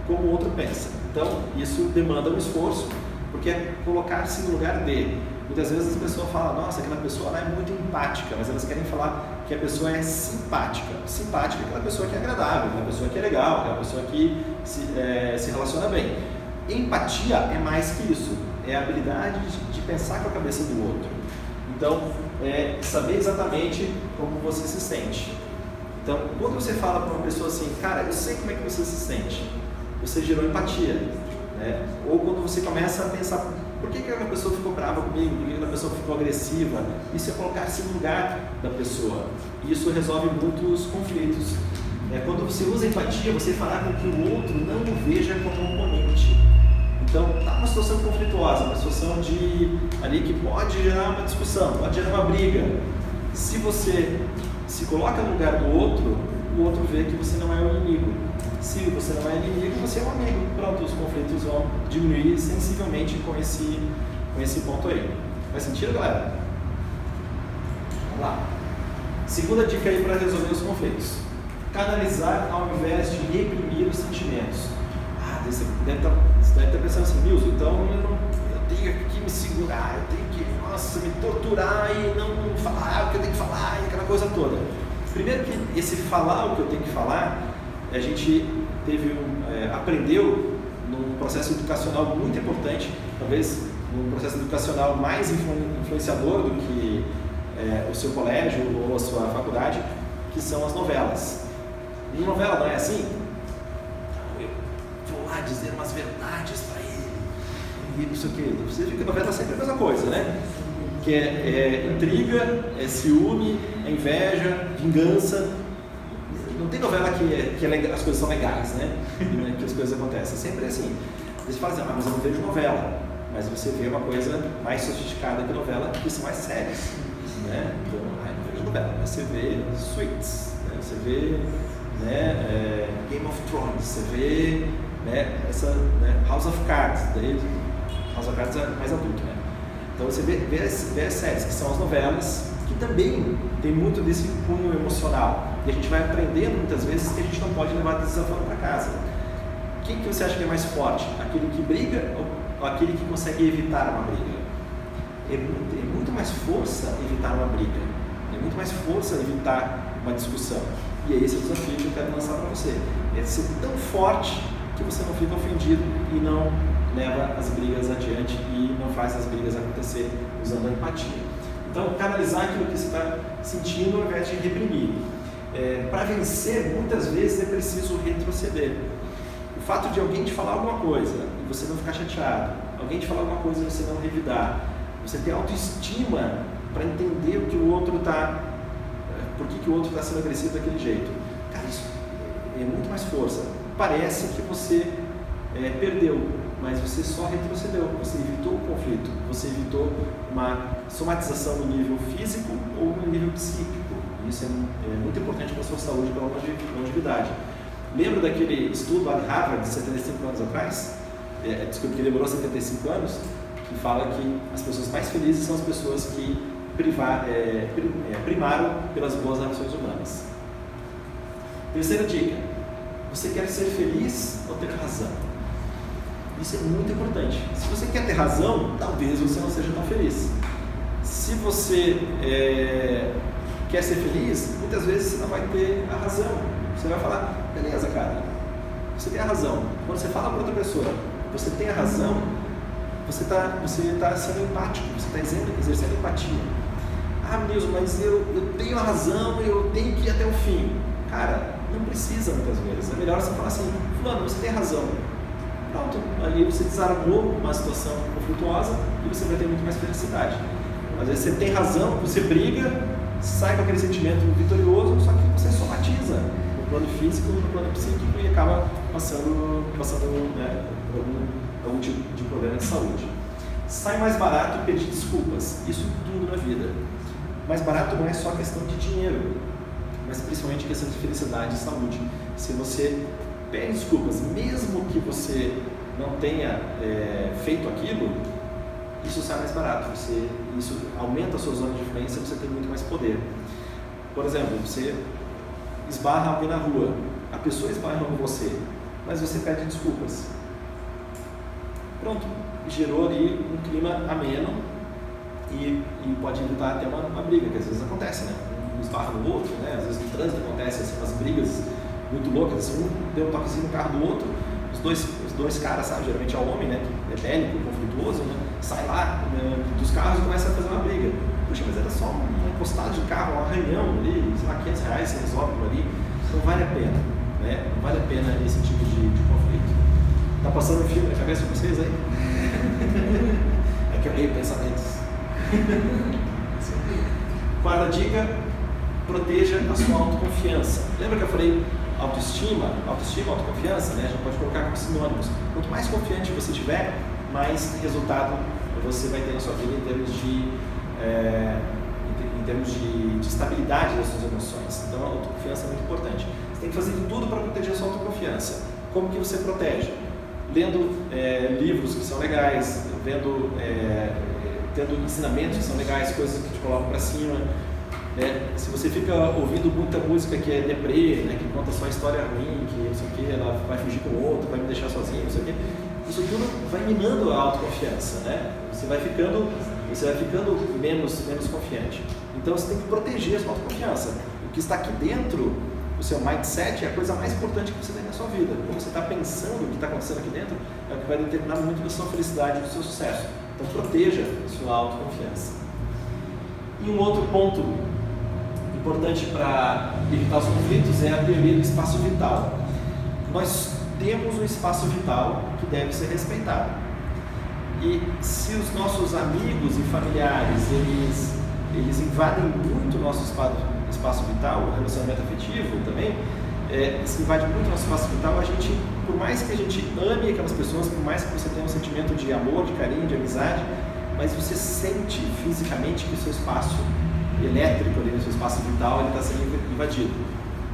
como o outro pensa. Então, isso demanda um esforço, porque é colocar-se no lugar dele. Muitas vezes as pessoas falam, nossa, aquela pessoa é muito empática, mas elas querem falar que a pessoa é simpática. Simpática é aquela pessoa que é agradável, aquela pessoa que é legal, aquela pessoa que se, é, se relaciona bem. Empatia é mais que isso, é a habilidade de, de pensar com a cabeça do outro. Então, é saber exatamente como você se sente. Então, quando você fala para uma pessoa assim, cara, eu sei como é que você se sente, você gerou empatia. Né? Ou quando você começa a pensar, por que, que aquela pessoa ficou brava comigo? Por que aquela pessoa ficou agressiva? Isso é colocar-se no lugar da pessoa. E isso resolve muitos conflitos. É, quando você usa empatia, você fará com que o outro não o veja como um oponente. Então, está uma situação conflituosa, uma situação de ali que pode gerar uma discussão, pode gerar uma briga. Se você se coloca no lugar do outro, o outro vê que você não é o inimigo. Se você não é inimigo, você é um amigo. Pronto, os conflitos vão diminuir sensivelmente com esse, com esse ponto aí. Faz sentido, galera? Vamos lá. Segunda dica aí para resolver os conflitos. Canalizar ao invés de reprimir os sentimentos. Ah, você deve estar, tá, você deve estar pensando assim, Milson, então eu, não, eu tenho que me segurar, eu tenho que, nossa, me torturar e não falar o que eu tenho que falar e aquela coisa toda. Primeiro que esse falar o que eu tenho que falar a gente teve um, é, aprendeu num processo educacional muito importante, talvez um processo educacional mais influ, influenciador do que é, o seu colégio ou a sua faculdade, que são as novelas. Em novela não é assim? Eu vou lá dizer umas verdades para ele. E não sei o que. Você vê que a novela é sempre a mesma coisa, né? Que é, é intriga, é ciúme, é inveja, vingança tem novela que, é, que é, as coisas são legais, né? (laughs) que as coisas acontecem. Sempre assim. Você fala assim, ah, mas eu não vejo novela. Mas você vê uma coisa mais sofisticada que novela, que são mais sérias. Né? Então, ah, não vejo novela, mas você vê Suits, né? você vê né, é, Game of Thrones, você vê né, essa né, House of Cards, daí House of Cards é mais adulto, né? Então você vê, vê, as, vê as séries, que são as novelas, que também tem muito desse cunho emocional. E a gente vai aprendendo muitas vezes que a gente não pode levar desafio para casa. Quem que você acha que é mais forte? Aquele que briga ou aquele que consegue evitar uma briga? É muito, é muito mais força evitar uma briga. É muito mais força evitar uma discussão. E é esse o desafio que eu quero lançar para você. É ser tão forte que você não fica ofendido e não leva as brigas adiante e não faz as brigas acontecer usando a empatia. Então, canalizar aquilo que você está sentindo ao invés de reprimir. É, Para vencer, muitas vezes é preciso retroceder. O fato de alguém te falar alguma coisa e você não ficar chateado, alguém te falar alguma coisa e você não revidar, você ter autoestima para entender o que o outro está, é, por que, que o outro está sendo agressivo daquele jeito. Cara, isso é muito mais força. Parece que você é, perdeu, mas você só retrocedeu, você evitou o conflito, você evitou uma somatização no nível físico ou no nível psíquico. Isso é, é muito importante para a sua saúde e para a longevidade. Lembra daquele estudo lá de Harvard, de 75 anos atrás? É, desculpa, que demorou 75 anos, que fala que as pessoas mais felizes são as pessoas que privar, é, é, primaram pelas boas relações humanas. Terceira dica: você quer ser feliz ou ter razão? Isso é muito importante. Se você quer ter razão, talvez você não seja tão feliz. Se você é, quer ser feliz, muitas vezes você não vai ter a razão. Você vai falar, beleza, cara, você tem a razão. Quando você fala para outra pessoa, você tem a razão, você está você tá sendo empático, você está exercendo, empatia. Ah, Nilson, mas eu, eu tenho a razão, eu tenho que ir até o fim. Cara, não precisa muitas vezes. É melhor você falar assim, fulano, você tem razão pronto, ali você desarmou uma situação conflituosa e você vai ter muito mais felicidade. Às vezes você tem razão, você briga, sai com aquele sentimento vitorioso, só que você somatiza no plano físico, no plano psíquico e acaba passando, passando né, algum, algum tipo de problema de saúde. Sai mais barato pedir desculpas, isso tudo na vida. Mais barato não é só questão de dinheiro, mas principalmente questão de felicidade e saúde. Se você pede desculpas, mesmo que você não tenha é, feito aquilo, isso sai mais barato, você, isso aumenta a sua zona de influência, você tem muito mais poder. Por exemplo, você esbarra alguém na rua, a pessoa esbarra com você, mas você pede desculpas. Pronto, gerou ali um clima ameno e, e pode evitar até uma, uma, briga, que às vezes acontece, né? Um esbarra no outro, né? Às vezes no trânsito acontece assim, umas brigas muito loucas, assim, um deu um toquezinho no carro do outro, os dois, os dois caras, sabe, geralmente é o homem, né, que é bélico, conflituoso, né, sai lá né, dos carros e começa a fazer uma briga. Puxa, mas era só uma encostada de carro, um arranhão ali, sei lá, 500 reais você resolve aquilo ali, não vale a pena, né, não vale a pena esse tipo de, de conflito. Tá passando um filme na cabeça de vocês aí? (laughs) é que eu leio pensamentos. (laughs) Quarta dica, proteja a sua autoconfiança. Lembra que eu falei autoestima, autoestima, autoconfiança, né? A gente pode colocar como sinônimos. Quanto mais confiante você tiver, mais resultado você vai ter na sua vida em termos de, é, em termos de, de, estabilidade das suas emoções. Então, a autoconfiança é muito importante. Você tem que fazer de tudo para proteger a sua autoconfiança. Como que você protege? Lendo é, livros que são legais, vendo, é, tendo ensinamentos que são legais, coisas que te colocam para cima, né? Se você fica ouvindo muita música que é deprê, né? que conta só história ruim, que não sei o que, ela vai fugir com o outro, vai me deixar sozinho, não sei o isso tudo vai minando a autoconfiança, né? Você vai ficando, você vai ficando menos, menos confiante. Então você tem que proteger a sua autoconfiança. O que está aqui dentro, o seu mindset, é a coisa mais importante que você tem na sua vida. Como você está pensando o que está acontecendo aqui dentro, é o que vai determinar muito da sua felicidade do seu sucesso. Então proteja a sua autoconfiança. E um outro ponto importante para evitar os conflitos é a teoria do espaço vital. Nós temos um espaço vital que deve ser respeitado. E se os nossos amigos e familiares eles, eles invadem muito o nosso espaço, espaço vital, o relacionamento afetivo também, é, se invade muito o nosso espaço vital, a gente, por mais que a gente ame aquelas pessoas, por mais que você tenha um sentimento de amor, de carinho, de amizade, mas você sente fisicamente que o seu espaço elétrico ali, o seu espaço vital, ele está sendo invadido.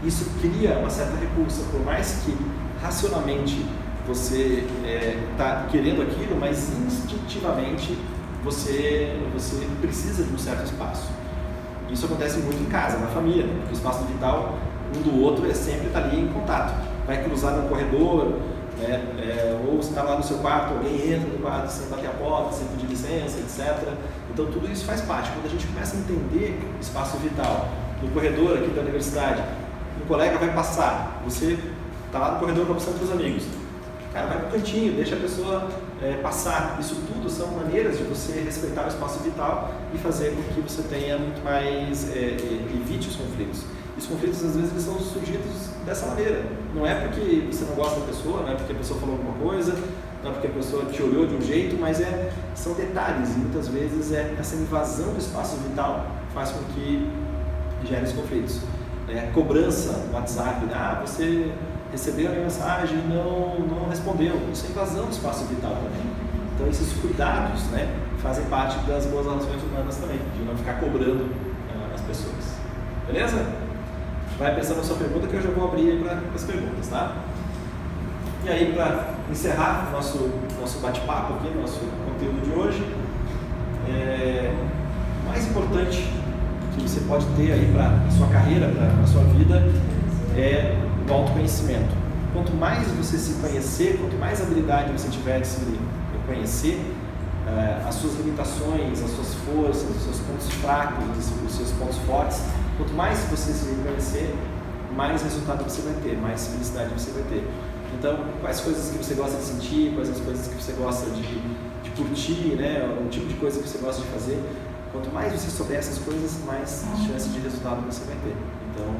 Isso cria uma certa repulsa, por mais que racionalmente você está é, tá querendo aquilo, mas instintivamente você, você precisa de um certo espaço. Isso acontece muito em casa, na família, né? o espaço vital um do outro é sempre estar tá ali em contato. Vai cruzar no corredor, né? É, ou está lá no seu quarto, alguém entra no quarto sem bater a porta, sem pedir licença, etc. Então tudo isso faz parte. Quando a gente começa a entender o espaço vital, no corredor aqui da universidade, um colega vai passar, você está lá no corredor conversando com os amigos, cara, vai para o cantinho, deixa a pessoa é, passar. Isso tudo são maneiras de você respeitar o espaço vital e fazer com que você tenha muito mais, é, evite os conflitos os conflitos às vezes eles são surgidos dessa maneira. Não é porque você não gosta da pessoa, não é porque a pessoa falou alguma coisa, não é porque a pessoa te olhou de um jeito, mas é, são detalhes e muitas vezes é essa invasão do espaço vital faz com que gere os conflitos. É, cobrança no WhatsApp, ah, você recebeu a minha mensagem e não, não respondeu. Isso é invasão do espaço vital também. Então esses cuidados né, fazem parte das boas relações humanas também, de não ficar cobrando uh, as pessoas. Beleza? Vai pensando na sua pergunta que eu já vou abrir para as perguntas, tá? E aí, para encerrar nosso, nosso bate-papo aqui, nosso conteúdo de hoje, é, o mais importante que você pode ter aí para a sua carreira, para a sua vida, é o autoconhecimento. Quanto mais você se conhecer, quanto mais habilidade você tiver de se conhecer, é, as suas limitações, as suas forças, os seus pontos fracos, os seus pontos fortes, Quanto mais você se conhecer, mais resultado você vai ter, mais felicidade você vai ter. Então, quais coisas que você gosta de sentir, quais as coisas que você gosta de, de curtir, né? o tipo de coisa que você gosta de fazer. Quanto mais você souber essas coisas, mais chance de resultado você vai ter. Então,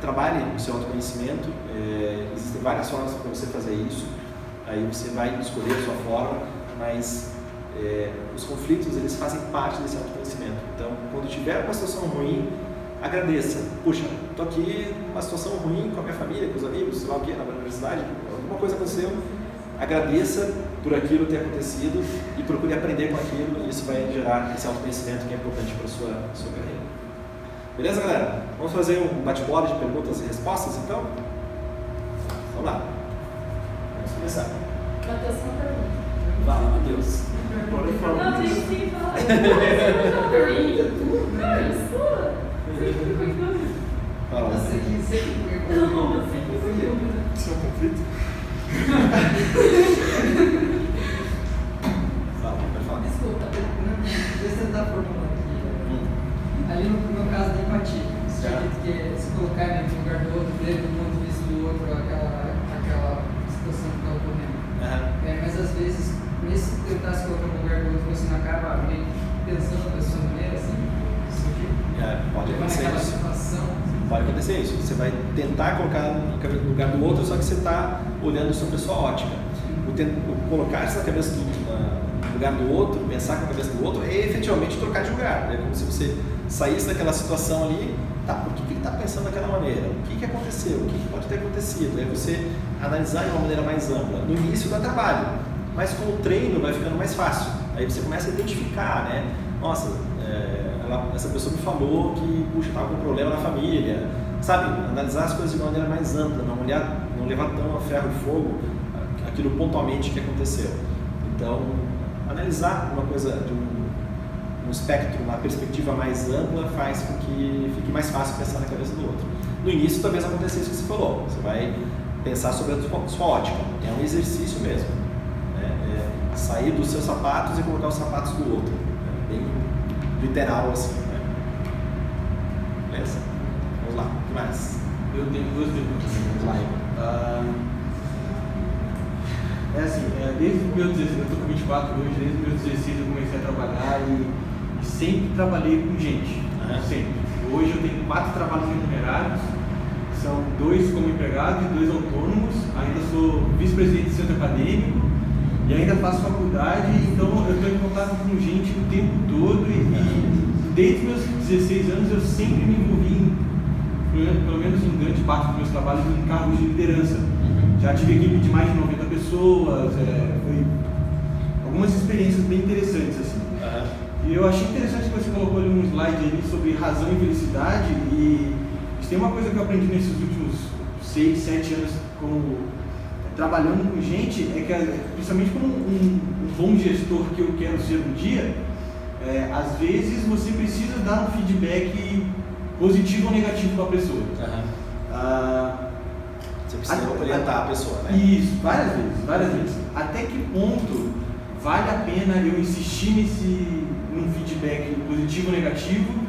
trabalhe no seu autoconhecimento. É, existem várias formas para você fazer isso. Aí você vai escolher a sua forma, mas é, os conflitos eles fazem parte desse autoconhecimento. Então, quando tiver uma situação ruim, agradeça. Puxa, estou aqui numa situação ruim com a minha família, com os amigos, sei lá o que, na universidade, alguma coisa aconteceu. Agradeça por aquilo ter acontecido e procure aprender com aquilo e isso vai gerar esse autoconhecimento que é importante para a sua, sua carreira. Beleza, galera? Vamos fazer um bate-bola de perguntas e respostas, então? Vamos lá. Vamos começar. Matheus, uma pergunta. Fala, Matheus. Não, tem sim, fala. (laughs) Não, é Fala. Você que sempre foi Não, você que foi dúvida. Seu conflito? (laughs) Fala, pode falar. Desculpa, não, deixa eu tentar formular aqui. Hum. Ali no, no caso da empatia, você Tá. acredita que se colocar né, no lugar do outro, ver do ponto de vista do outro, aquela, aquela situação que está ocorrendo. Aham. É, mas às vezes, nesse tentar se colocar no lugar do outro, você não acaba meio que pensando da sua maneira, assim, isso aqui. É, pode acontecer naquela isso. situação. Pode acontecer isso. Você vai tentar colocar no lugar do outro, só que você está olhando sobre a sua ótica. O, o colocar essa cabeça do, no lugar do outro, pensar com a cabeça do outro, é efetivamente trocar de lugar. É como se você saísse daquela situação ali, tá, por que, que ele está pensando daquela maneira? O que, que aconteceu? O que, que pode ter acontecido? É você analisar de uma maneira mais ampla. No início dá trabalho, mas com o treino vai ficando mais fácil. Aí você começa a identificar, né? Nossa, é, ela- essa pessoa me falou que, puxa, estava com um problema na família. Sabe? Analisar as coisas de uma maneira mais ampla, não olhar, não levar tão a ferro e fogo aquilo pontualmente que aconteceu. Então, analisar uma coisa de um, um espectro, uma perspectiva mais ampla faz com que fique mais fácil pensar na cabeça do outro. No início, talvez aconteça isso que você falou. Você vai pensar sobre a sua, sua ótica. É um exercício mesmo. né? É sair dos seus sapatos e colocar os sapatos do outro. É bem literal assim. Né? Beleza? Mais? Eu tenho duas perguntas. Igor. Ah, é assim, é, desde o meu 16, eu estou com 24 hoje, desde o meu 16 eu comecei a trabalhar e, e sempre trabalhei com gente. Aham. Sempre. Hoje eu tenho quatro trabalhos remunerados, são dois como empregado e dois autônomos. Ainda sou vice-presidente do centro acadêmico e ainda faço faculdade, então eu estou em contato com gente o tempo todo e, e desde os meus 16 anos eu sempre me envolvi em pelo menos em grande parte dos meus trabalhos, em cargos de liderança. Já tive equipe de mais de 90 pessoas, é, foi algumas experiências bem interessantes assim. E eu achei interessante que você colocou ali um slide ali sobre razão e felicidade e tem uma coisa que eu aprendi nesses últimos 6, 7 anos como trabalhando com gente é que principalmente como um, um bom gestor que eu quero ser um dia, é, às vezes você precisa dar um feedback positivo ou negativo para a pessoa. Ah, Você precisa a- orientar a pessoa, né? Isso, várias vezes, várias vezes. Até que ponto vale a pena eu insistir nesse num feedback positivo ou negativo?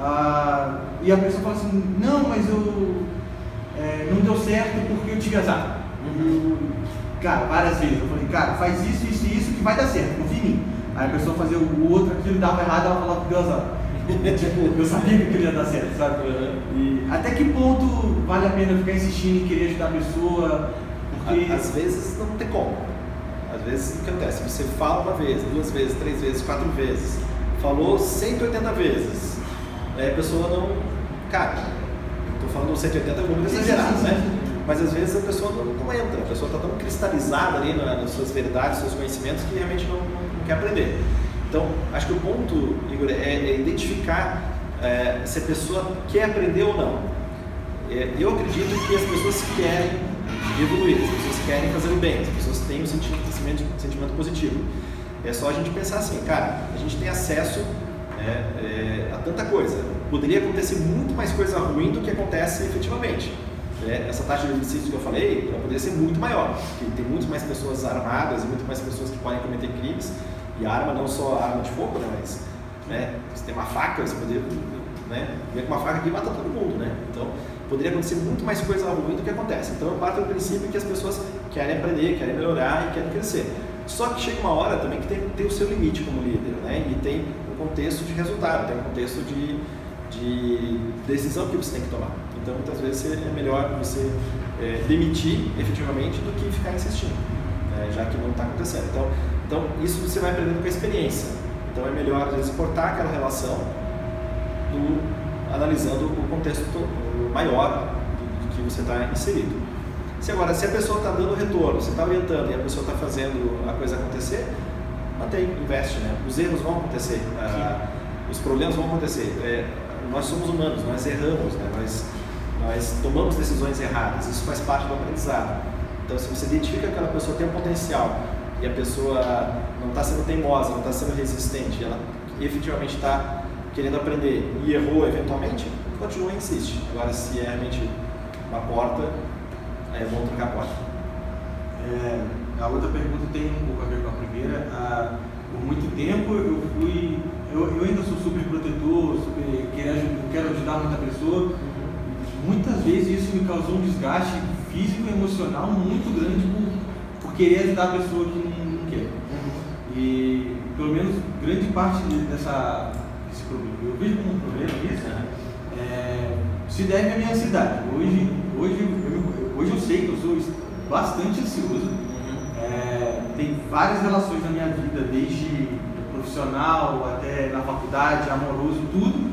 ah, e a pessoa fala assim, não, mas eu é, não deu certo porque eu tive azar. Uhum. Cara, várias vezes eu falei, cara, faz isso, isso e isso que vai dar certo, confia em mim. Aí a pessoa fazia o outro, aquilo dava errado, ela falava que deu azar. (laughs) tipo, eu sabia que aquilo ia dar certo, sabe? E até que ponto vale a pena ficar insistindo em querer ajudar a pessoa? Porque Às vezes não tem como. Às vezes o que acontece? Você fala uma vez, duas vezes, três vezes, quatro vezes. Falou 180 vezes. Aí a pessoa não. Cara, estou falando 180 é um número Sim, sim, exagerado, né? Mas às vezes a pessoa não, não entra, a pessoa está tão cristalizada ali na- nas suas verdades, nos seus conhecimentos, que realmente não, não- não quer aprender. Então, acho que o ponto, Igor, é, é identificar é, se a pessoa quer aprender ou não. É, eu acredito que as pessoas querem evoluir, as pessoas querem fazer o bem, as pessoas têm um sentimento, sentimento, positivo. É só a gente pensar assim, cara, a gente tem acesso né, é, a tanta coisa. Poderia acontecer muito mais coisa ruim do que acontece efetivamente. né? essa taxa de homicídios que eu falei, ela poderia ser muito maior, porque tem muito mais pessoas armadas e muito mais pessoas que podem cometer crimes. E arma não só arma de fogo, né, mas né, você tem uma faca, você poderia né, com uma faca aqui e matar todo mundo, né? Então, poderia acontecer muito mais coisa ruim do que acontece. Então, eu parto do princípio que as pessoas querem aprender, querem melhorar e querem crescer. Só que chega uma hora também que tem, tem o seu limite como líder, né? E tem um contexto de resultado, tem um contexto de, de decisão que você tem que tomar. Então, muitas vezes é melhor você é, demitir efetivamente do que ficar insistindo, né? já que não está acontecendo. Então, então, isso você vai aprendendo com a experiência. Então, é melhor, às vezes, cortar aquela relação do, analisando o contexto to- maior do, do que você está inserido. Se agora, se a pessoa está dando retorno, você está orientando e a pessoa está fazendo a coisa acontecer, mantém, investe, né? Os erros vão acontecer, ah, os problemas vão acontecer. É, nós somos humanos, nós erramos, né? Nós, nós tomamos decisões erradas, isso faz parte do aprendizado. Então, se você identifica que aquela pessoa tem um potencial e a pessoa não está sendo teimosa, não está sendo resistente, ela efetivamente está querendo aprender e errou eventualmente, continua e insiste. Agora, se é realmente uma porta, aí é bom trocar a porta. É, a outra pergunta tem um pouco a ver com a primeira. Ah, por muito tempo eu fui. Eu, eu ainda sou super protetor, super, quero, quero ajudar muita pessoa. Muitas vezes isso me causou um desgaste físico e emocional muito grande por querer ajudar a pessoa que não, não quer. E pelo menos grande parte de- dessa, desse problema, eu vejo como um problema isso, é, se deve à minha ansiedade. Hoje, hoje, eu, hoje eu sei que eu sou bastante ansioso. É, tem várias relações na minha vida, desde profissional até na faculdade, amoroso, tudo,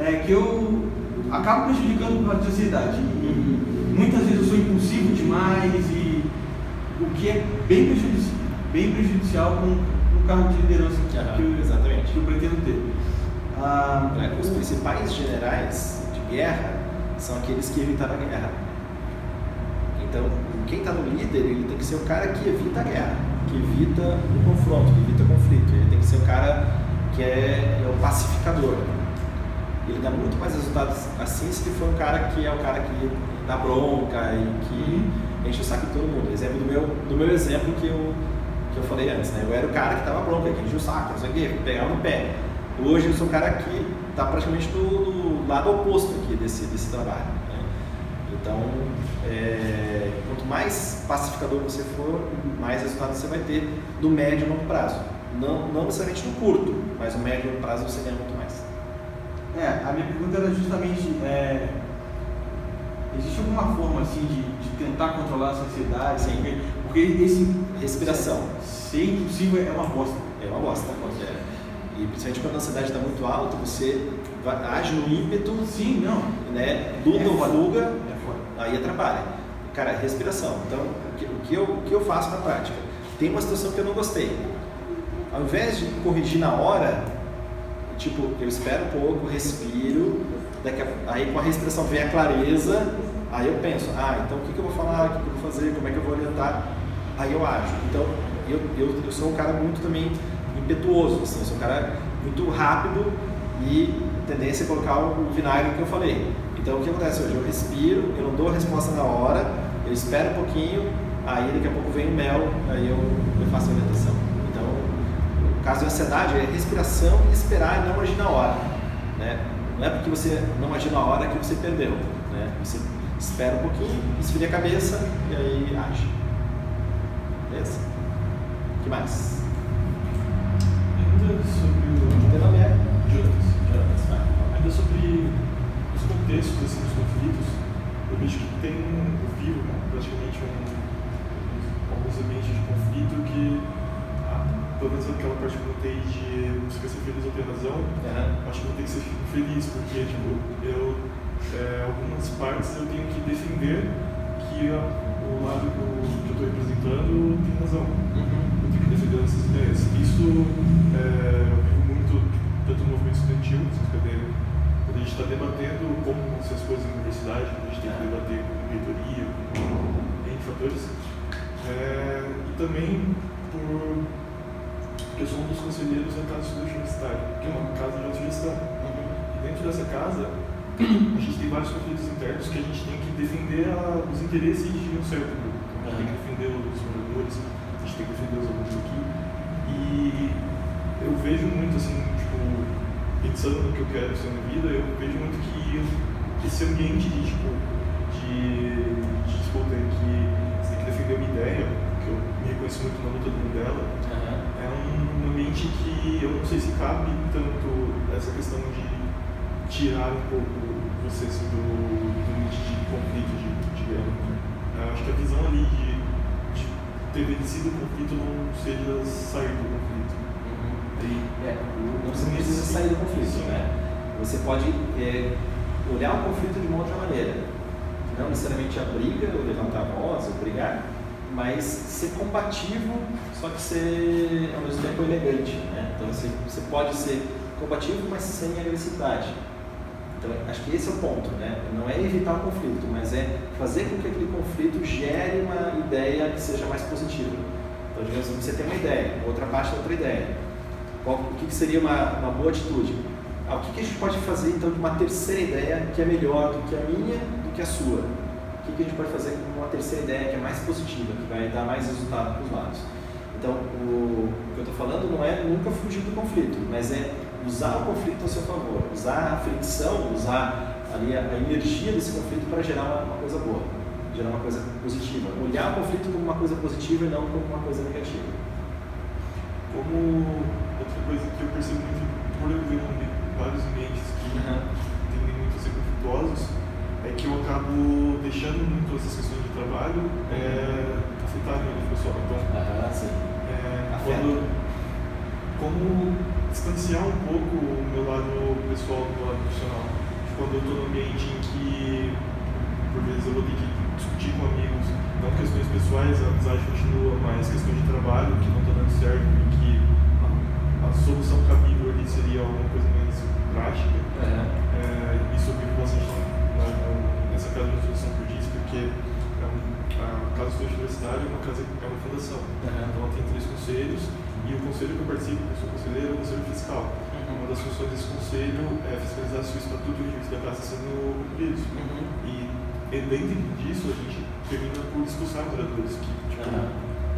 é, que eu acabo prejudicando por causa de ansiedade. E muitas vezes eu sou impulsivo demais e o que é bem prejudicial, bem prejudicial com o cargo de liderança que, eu, exatamente. que eu pretendo ter. Ah, Né? Os principais generais de guerra são aqueles que evitaram a guerra. Então, quem está no líder, ele tem que ser o cara que evita a guerra, que evita o confronto, que evita o conflito. Ele tem que ser o cara que é, é o pacificador. Ele dá muito mais resultados assim se ele for um cara que é o cara que dá bronca e que enche o saco de todo mundo. Exemplo do meu, do meu exemplo que eu, que eu falei antes, né? Eu era o cara que dava bronca, que enchia o saco, não sei o quê, pegava no pé. Hoje eu sou o cara que está praticamente do, do lado oposto aqui desse, desse trabalho. né? Então, é, quanto mais pacificador você for, mais resultados você vai ter no médio e longo prazo. Não, não necessariamente no curto, mas no médio e longo prazo você ganha muito mais. É, a minha pergunta era justamente, é, existe alguma forma assim de, de tentar controlar essa ansiedade? Sim. Porque, porque esse Respiração. ser impossível é uma bosta. É uma bosta. É. E principalmente quando a ansiedade está muito alta, você age no ímpeto, Sim, não. né? Luta É ou fuga, É aí atrapalha. Cara, respiração. Então, o que, o que eu, o que eu faço na prática? Tem uma situação que eu não gostei. Ao invés de corrigir na hora, tipo, eu espero um pouco, respiro, daqui a- aí com a respiração vem a clareza, aí eu penso, ah, então o que, que eu vou falar, o que, que eu vou fazer, como é que eu vou orientar, aí eu ajo. Então, eu, eu, eu sou um cara muito também impetuoso, assim, eu sou um cara muito rápido e tendência a colocar o vinagre que eu falei. Então, o que acontece hoje? Eu respiro, eu não dou a resposta na hora, eu espero um pouquinho, aí daqui a pouco vem o mel, aí eu, eu faço a orientação. Então, no caso de ansiedade, é respiração esperar e não agir na hora. Né? Não é porque você não agiu na hora que você perdeu. Né? Você espera um pouquinho, esfria a cabeça e aí age. Beleza? O que mais? Ainda sobre o. É? Jonas. Ainda sobre os contextos assim, dos conflitos, eu vejo que tem um, vivo né, praticamente um, alguns ambientes de conflito que, ah, pelo menos aquela parte que eu notei de você quer ser feliz ou ter razão, Aham. acho que eu tenho que ser feliz, porque tipo, eu, é, algumas partes eu tenho que defender que a, o lado que eu que estou representando tem razão Uhum. eu tenho que defender essas ideias. Isso é, eu vivo muito, tanto no movimento estudantil, no centro acadêmico, quando a gente está debatendo como vão ser as coisas na universidade, quando a gente tem que debater com reitoria, com N fatores. É, e também por. Porque eu sou um dos conselheiros da Casa Estudante Universitária, que é uma casa de autogestão. Uhum. E dentro dessa casa, a gente tem vários conflitos internos que a gente tem que defender a- os interesses de um certo grupo. Então, a gente tem que defender os moradores, a gente tem que defender os alunos aqui. E eu vejo muito assim, tipo, pensando no que eu quero ser na vida, eu vejo muito que esse ambiente de, tipo, de, de disputa em que você tem que defender uma ideia, que eu me reconheço muito na luta Mandela, Aham. é um ambiente que eu não sei se cabe tanto essa questão de tirar um pouco você assim, do, ambiente de conflito, de, de guerra. Eu acho que a visão ali de, de ter vencido o conflito não seja sair do conflito. É, não precisa sair do conflito, né? Você pode é, olhar o conflito de uma outra maneira. Não necessariamente a briga, ou levantar a voz, ou brigar, mas ser combativo, só que ser ao mesmo tempo elegante. Né? Então você, você pode ser combativo, mas sem agressividade. Então acho que esse é o ponto, né? Não é evitar o conflito, mas é fazer com que aquele conflito gere uma ideia que seja mais positiva. Então, digamos que você tem uma ideia, outra parte outra ideia. Qual, o que seria uma, uma boa atitude? Ah, o que, que a gente pode fazer então de uma terceira ideia que é melhor do que a minha, do que a sua? O que, que a gente pode fazer com uma terceira ideia que é mais positiva, que vai dar mais resultado para os lados? Então, o, o que eu estou falando não é nunca fugir do conflito, mas é usar o conflito a seu favor, usar a fricção, usar ali a, a energia desse conflito para gerar uma, uma coisa boa, gerar uma coisa positiva. Olhar o conflito como uma coisa positiva e não como uma coisa negativa. Como outra coisa que eu percebo muito por eu viver em vários ambientes que Uhum. tendem muito a ser conflituosos, é que eu acabo deixando muito essas questões de trabalho é, afetarem o pessoal. Então, Ah, sim. é, quando, como distanciar um pouco o meu lado pessoal do lado profissional. Quando eu estou num ambiente em que, por vezes, eu vou ter que discutir com amigos, não questões pessoais, a amizade continua, mas questões de trabalho que não está dando certo e que a, a solução cabível ali seria alguma coisa mais prática. Uhum. É, isso eu vivo bastante na, nessa casa de que eu disse, porque é um, a Casa Estudante Universitária é uma, casa, é uma fundação. Uhum. Então ela tem três conselhos e o conselho que eu participo, que eu sou conselheiro, é o conselho fiscal. Uma das funções desse conselho é fiscalizar se o estatuto e o registro da casa está sendo cumpridos. Uhum. E, e dentro disso a gente termina por expulsar moradores que, tipo, Aham.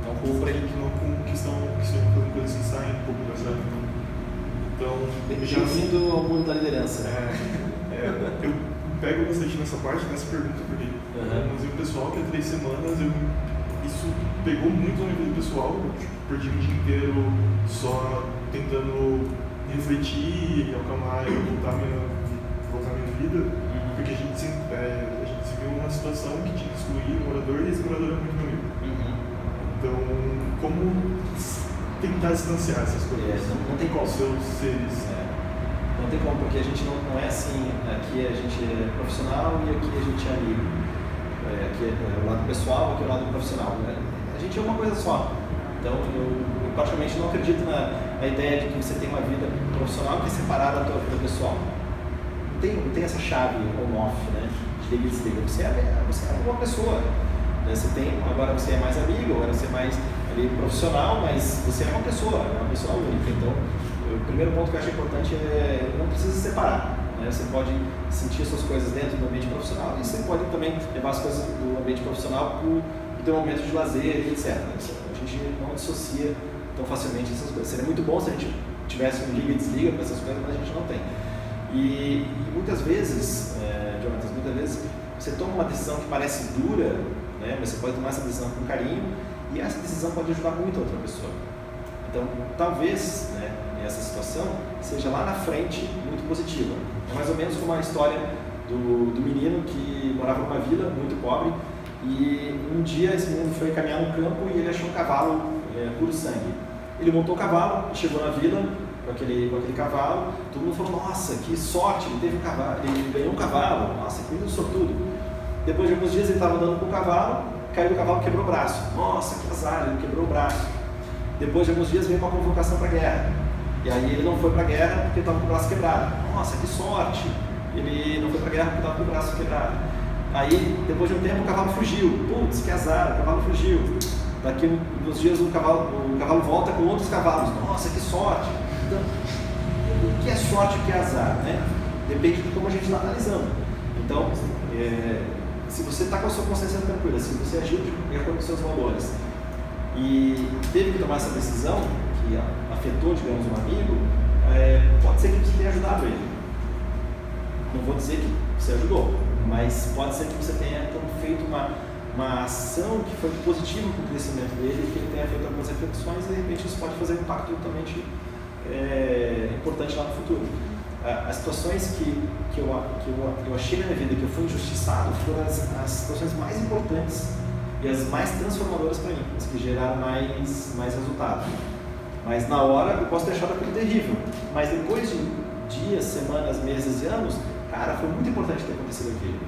Não que, cumpre. que não que estão, que estão fazendo coisas que saem um pouco da cidade. Então, já Bem-vindo ao mundo da liderança. é, é, eu pego bastante nessa parte, nessa pergunta, porque Uhum. mas o pessoal que há três semanas, eu, isso pegou muito na minha vida pessoal, tipo, perdi o dia inteiro só tentando refletir, acalmar e voltar minha, voltar minha vida, Uhum. porque a gente, se, é, a gente se viu numa situação que tinha que excluir o morador e esse morador é muito meu amigo. Uhum. Então, como tentar distanciar essas É, coisas. não, não tem como. Seus seres. É, Não tem como, porque a gente não, não é assim, aqui a gente é profissional e aqui a gente é amigo. É, aqui é o lado pessoal, aqui é o lado profissional. né? A gente é uma coisa só. Então, eu, eu praticamente não acredito na, na ideia de que você tem uma vida profissional que é separada da tua vida pessoal. Não tem, tem essa chave on-off, né? De liga e. Você é, você é uma pessoa. né? Você tem, agora você é mais amigo, agora você é mais ali, profissional, mas você é uma pessoa, é uma pessoa única. Então, o primeiro ponto que eu acho importante é não precisa se separar. Né? Você pode sentir suas coisas dentro do ambiente profissional e você pode também levar as coisas do ambiente profissional para o teu momento de lazer etc. A gente não dissocia tão facilmente essas coisas. Seria muito bom se a gente tivesse um liga e desliga para essas coisas, mas a gente não tem. E, e muitas vezes, é, Jonathan, muitas vezes você toma uma decisão que parece dura, né? mas você pode tomar essa decisão com carinho e essa decisão pode ajudar muito a outra pessoa. Então, talvez né, essa situação seja lá na frente muito positiva. É mais ou menos como a história do, do menino que morava numa vila muito pobre e um dia esse menino foi caminhar no campo e ele achou um cavalo é, puro sangue. Ele montou o cavalo, chegou na vila com aquele, com aquele cavalo, todo mundo falou, nossa, que sorte, ele teve um cavalo, ele ganhou um cavalo, nossa, que menino sortudo. Depois de alguns dias ele estava andando com o cavalo, caiu do cavalo quebrou o braço. Nossa, que azar, ele quebrou o braço. Depois de alguns dias veio uma convocação para a guerra. E aí ele não foi para a guerra porque estava com o braço quebrado. Nossa, que sorte! Ele não foi para a guerra porque estava com o braço quebrado. Aí, depois de um tempo, o cavalo fugiu. Putz, que azar, o cavalo fugiu. Daqui uns dias o cavalo, o cavalo volta com outros cavalos. Nossa, que sorte! Então, o que é sorte e o que é azar? Né? Depende de como a gente está analisando. Então, é, se você está com a sua consciência tranquila, se você agiu de acordo com seus valores e teve que tomar essa decisão, que afetou, digamos, um amigo, é, pode ser que você tenha ajudado ele. Não vou dizer que você ajudou, mas pode ser que você tenha então, feito uma, uma ação que foi positiva para o crescimento dele, que ele tenha feito algumas reflexões e de repente isso pode fazer um impacto totalmente é, importante lá no futuro. As situações que, que, eu, que eu, eu achei na minha vida que eu fui injustiçado foram as, as situações mais importantes e as mais transformadoras para mim, as que geraram mais, mais resultado. Mas na hora eu posso ter achado aquilo terrível, mas depois de dias, semanas, meses e anos, cara, foi muito importante ter acontecido aquilo.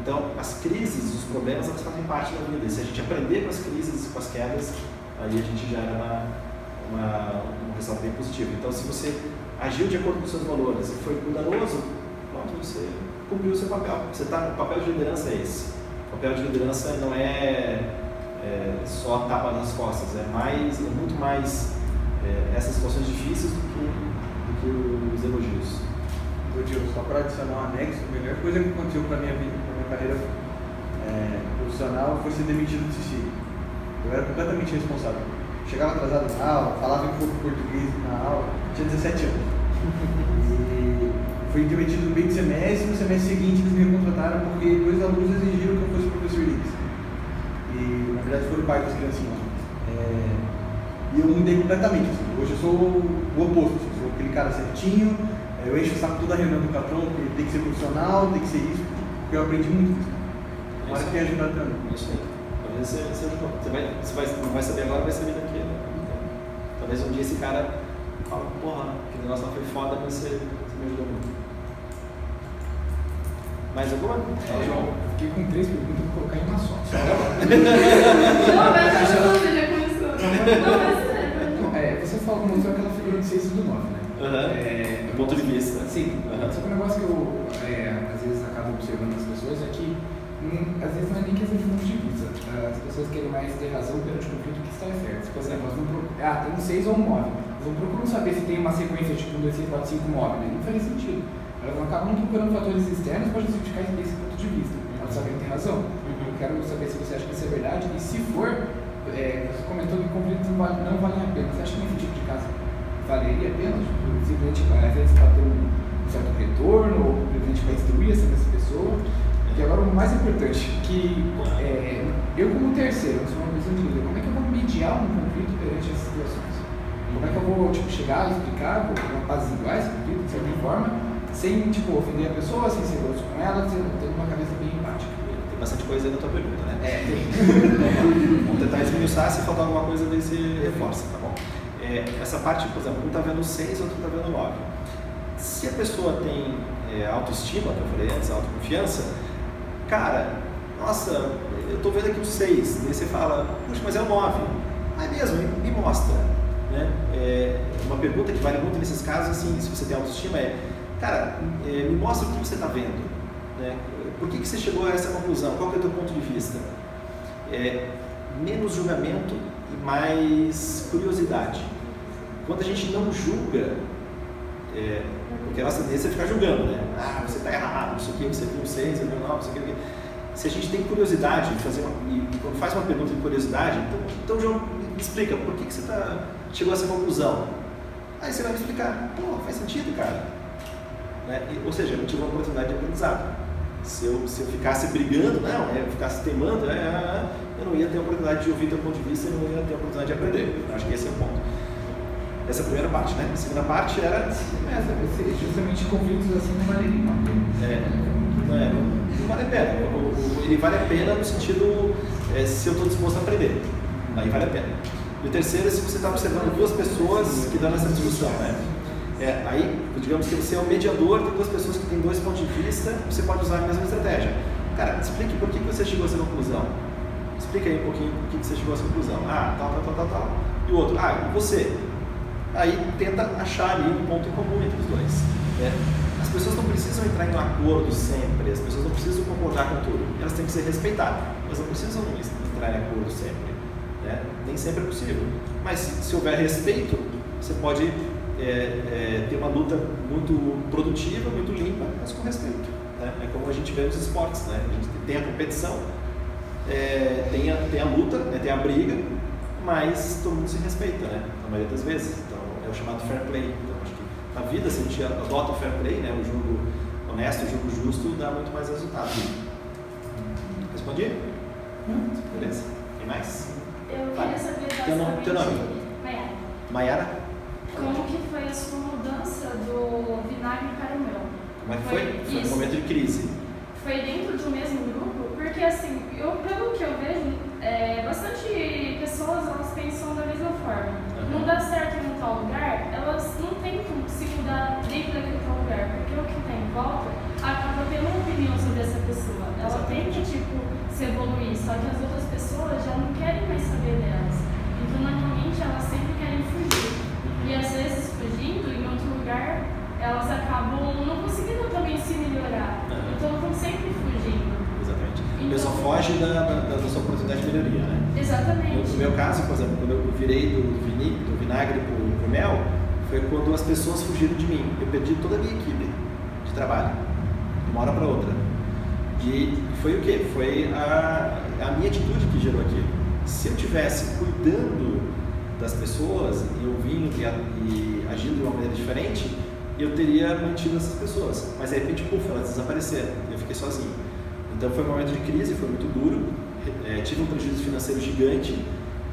Então, as crises, os problemas, elas fazem parte da vida. E se a gente aprender com as crises, com as quedas, aí a gente gera uma, uma, um resultado bem positivo. Então, se você agiu de acordo com seus valores e foi cuidadoso, pronto, você cumpriu o seu papel. Você tá, o papel de liderança é esse. O papel de liderança não é, é só tapa nas costas, é, mais, é muito mais é, essas situações difíceis do que, do que os elogios. Ô, Diego, só para adicionar um anexo, a melhor coisa que aconteceu para minha vida, minha carreira é, profissional foi ser demitido do CC. Eu era completamente responsável. Chegava atrasado na aula, falava um pouco português na aula, tinha 17 anos. E fui demitido no meio do semestre, no semestre seguinte eles me contrataram porque dois alunos exigiram que eu fosse professor deles. E na verdade foi o pai das criancinhas. É, e eu mudei completamente. Assim. Hoje eu sou o oposto, assim. sou aquele cara certinho, é, eu encho o saco toda a reunião do patrão, porque tem que ser profissional, tem que ser isso, porque eu aprendi muito. Agora que tem ajudado também. Isso aí. Talvez você, você, ajudou. você, vai, você vai, não vai saber agora, vai saber daqui. Né? Então, talvez um dia esse cara fala, porra, que negócio lá foi foda, mas você, você me ajudou muito. Mais alguma? É, João, fiquei com três perguntas, vou colocar em uma só. (laughs) (laughs) Não, mas que você já começou. Não, mas. Não, é, você falou, mostrou aquela figura do 6 e do 9, né? Aham. É, Do ponto de vista. Sim, Aham. só que o negócio que eu é, às vezes acabo observando nas pessoas é que hum, às vezes não é nem questão de ponto de vista. As pessoas querem mais ter razão perante o conflito que está certo. Por exemplo, elas não procuram, ah, tem um 6 ou um 9. Elas não procuram saber se tem uma sequência tipo 1, 2, 3, 4, 5, 9, né? Não faz sentido. Elas acabam procurando fatores externos para justificar esse ponto de vista. Elas sabem que tem razão. Eu quero saber se você acha que isso é verdade e se for, é, você comentou que conflitos não valem, não valem a pena. Você acha que nesse tipo de caso valeria a pena? Tipo, simplesmente às vezes para ter um certo retorno ou simplesmente para instruir essa pessoa? E agora o mais importante, que é, eu como terceiro, sou uma pessoa de como é que eu vou mediar um conflito perante essas situações? Como é que eu vou tipo, chegar, explicar, vou apaziguar esse conflito de certa forma, sem tipo, ofender a pessoa, sem ser grosso com ela, tendo tendo uma cabeça bem bastante coisa aí na tua pergunta, né? É, tem. (laughs) Vamos tentar esmiuçar, se faltar alguma coisa, daí você reforça, tá bom? é, essa parte, por exemplo, um está vendo 6, outro está vendo 9. Se a pessoa tem é, autoestima, que eu falei antes, autoconfiança, cara, nossa, eu estou vendo aqui um 6, daí você fala, puxa, mas é um 9. Ah, é mesmo, me mostra. Né? É, uma pergunta que vale muito nesses casos, assim, se você tem autoestima, é, cara, é, me mostra o que você está vendo. Né? Por que, que você chegou a essa conclusão? Qual é o teu ponto de vista? É, menos julgamento e mais curiosidade. Quando a gente não julga, é, porque a nossa tendência é ficar julgando, né? Ah, você está errado, isso aqui, você viu seis, você viu nove, isso aqui, Se a gente tem curiosidade de fazer uma, e quando faz uma pergunta de curiosidade, então, então João, me explica, por que, que você tá, chegou a essa conclusão? Aí você vai me explicar, pô, faz sentido, cara. Né? E, ou seja, eu tive uma oportunidade de aprendizado. Se eu, se eu ficasse brigando, não, é, eu ficasse temando, é, é, é, eu não ia ter a oportunidade de ouvir teu ponto de vista, eu não ia ter a oportunidade de aprender. Eu acho que esse é o ponto. Essa é a primeira parte, né? A segunda parte era. É, justamente conflitos assim não valem a É, não, é, não vale a pena. Ele vale a pena no sentido é, se eu estou disposto a aprender. Aí vale a pena. E o terceiro é se você está observando duas pessoas que dão essa discussão, né? É, aí, digamos que você é o mediador de duas pessoas que têm dois pontos de vista, você pode usar a mesma estratégia. Cara, explique por que você chegou a essa conclusão. Explica aí um pouquinho por que você chegou a essa conclusão. Ah, tal, tal, tal, tal, tal. E o outro, ah, e você? Aí tenta achar ali um ponto em comum entre os dois. Né? As pessoas não precisam entrar em um acordo sempre, as pessoas não precisam concordar com tudo. Elas têm que ser respeitadas, mas não precisam entrar em acordo sempre. Né? Nem sempre é possível. Mas se houver respeito, você pode é, é, ter uma luta muito produtiva, muito limpa, mas com respeito. Né? É como a gente vê nos esportes, né? a gente tem a competição, é, tem, a, tem a luta, né? tem a briga, mas todo mundo se respeita, né? na maioria das vezes. Então é o chamado fair play. Então acho que na vida, se a gente adota o fair play, né? o jogo honesto, o jogo justo, dá muito mais resultado. Respondi? Hum. Beleza? Tem mais? Eu queria saber Teu nome? Teu nome? Maiara. Maiara? Como que foi a sua mudança do vinagre para o mel? Como é que foi? Foi, foi um momento de crise. Foi dentro do mesmo grupo? Porque assim, eu, pelo que eu vejo, é, bastante pessoas elas pensam da mesma forma. Uhum. Não dá certo em um tal lugar, elas não tentam se mudar dentro daquele tal lugar, porque o que tem em volta acaba tendo uma opinião sobre essa pessoa. Ela tem que, tipo, se evoluir, só que as outras pessoas já não querem mais saber delas. Então, normalmente, elas sempre querem fugir. E às vezes, fugindo em outro lugar, elas acabam não conseguindo também se melhorar. Uhum. Então, estão sempre fugindo. Exatamente. A Foge da, da, da sua oportunidade de melhoria, né? Exatamente. no meu caso, por exemplo, quando eu virei do, do vinagre para o mel, foi quando as pessoas fugiram de mim. Eu perdi toda a minha equipe de trabalho, de uma hora para outra. E foi o quê? Foi a, a minha atitude que gerou aquilo. Se eu tivesse cuidando das pessoas e ouvindo e, e agindo de uma maneira diferente, eu teria mantido essas pessoas. Mas de repente, puf, elas desapareceram e eu fiquei sozinho. Então foi um momento de crise, foi muito duro, eh, tive um prejuízo financeiro gigante,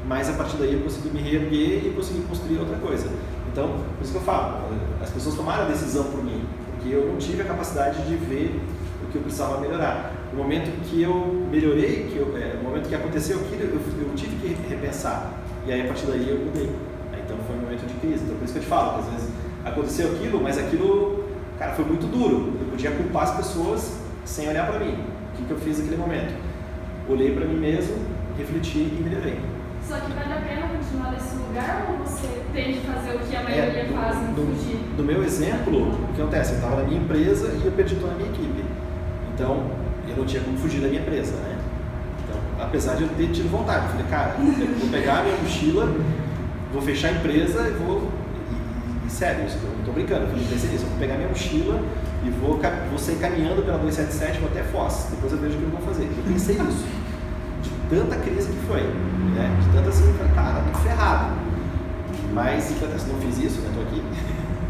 mas a partir daí eu consegui me reerguer e consegui construir outra coisa. Então, por isso que eu falo, eh, as pessoas tomaram a decisão por mim, porque eu não tive a capacidade de ver o que eu precisava melhorar. No momento que eu melhorei, que eu, eh, no momento que aconteceu aquilo, eu, eu tive que repensar. E aí a partir daí eu mudei. Então foi um momento de crise. Então por isso que eu te falo, que às vezes aconteceu aquilo, mas aquilo, cara, foi muito duro. Eu podia culpar as pessoas sem olhar para mim. O que, que eu fiz naquele momento? Olhei para mim mesmo, refleti e melhorei. Só que vale a pena continuar nesse lugar ou você tem de fazer o que a maioria É, no- faz, no, fugir? no meu exemplo, o que acontece? Eu estava na minha empresa e eu perdi toda a minha equipe. Então, eu não tinha como fugir da minha empresa, né? Então, apesar de eu ter tido vontade, eu falei, cara, eu vou pegar a minha mochila, vou fechar a empresa e vou. E, e- sério, eu não estou brincando, eu falei, pensei nisso, eu vou pegar minha mochila e vou, vou sair caminhando pela 277, vou até Foz, depois eu vejo o que eu vou fazer. Eu pensei nisso, de tanta crise que foi, né? De tanta assim, cara, muito ferrado. Mas, não fiz isso, né? Estou aqui.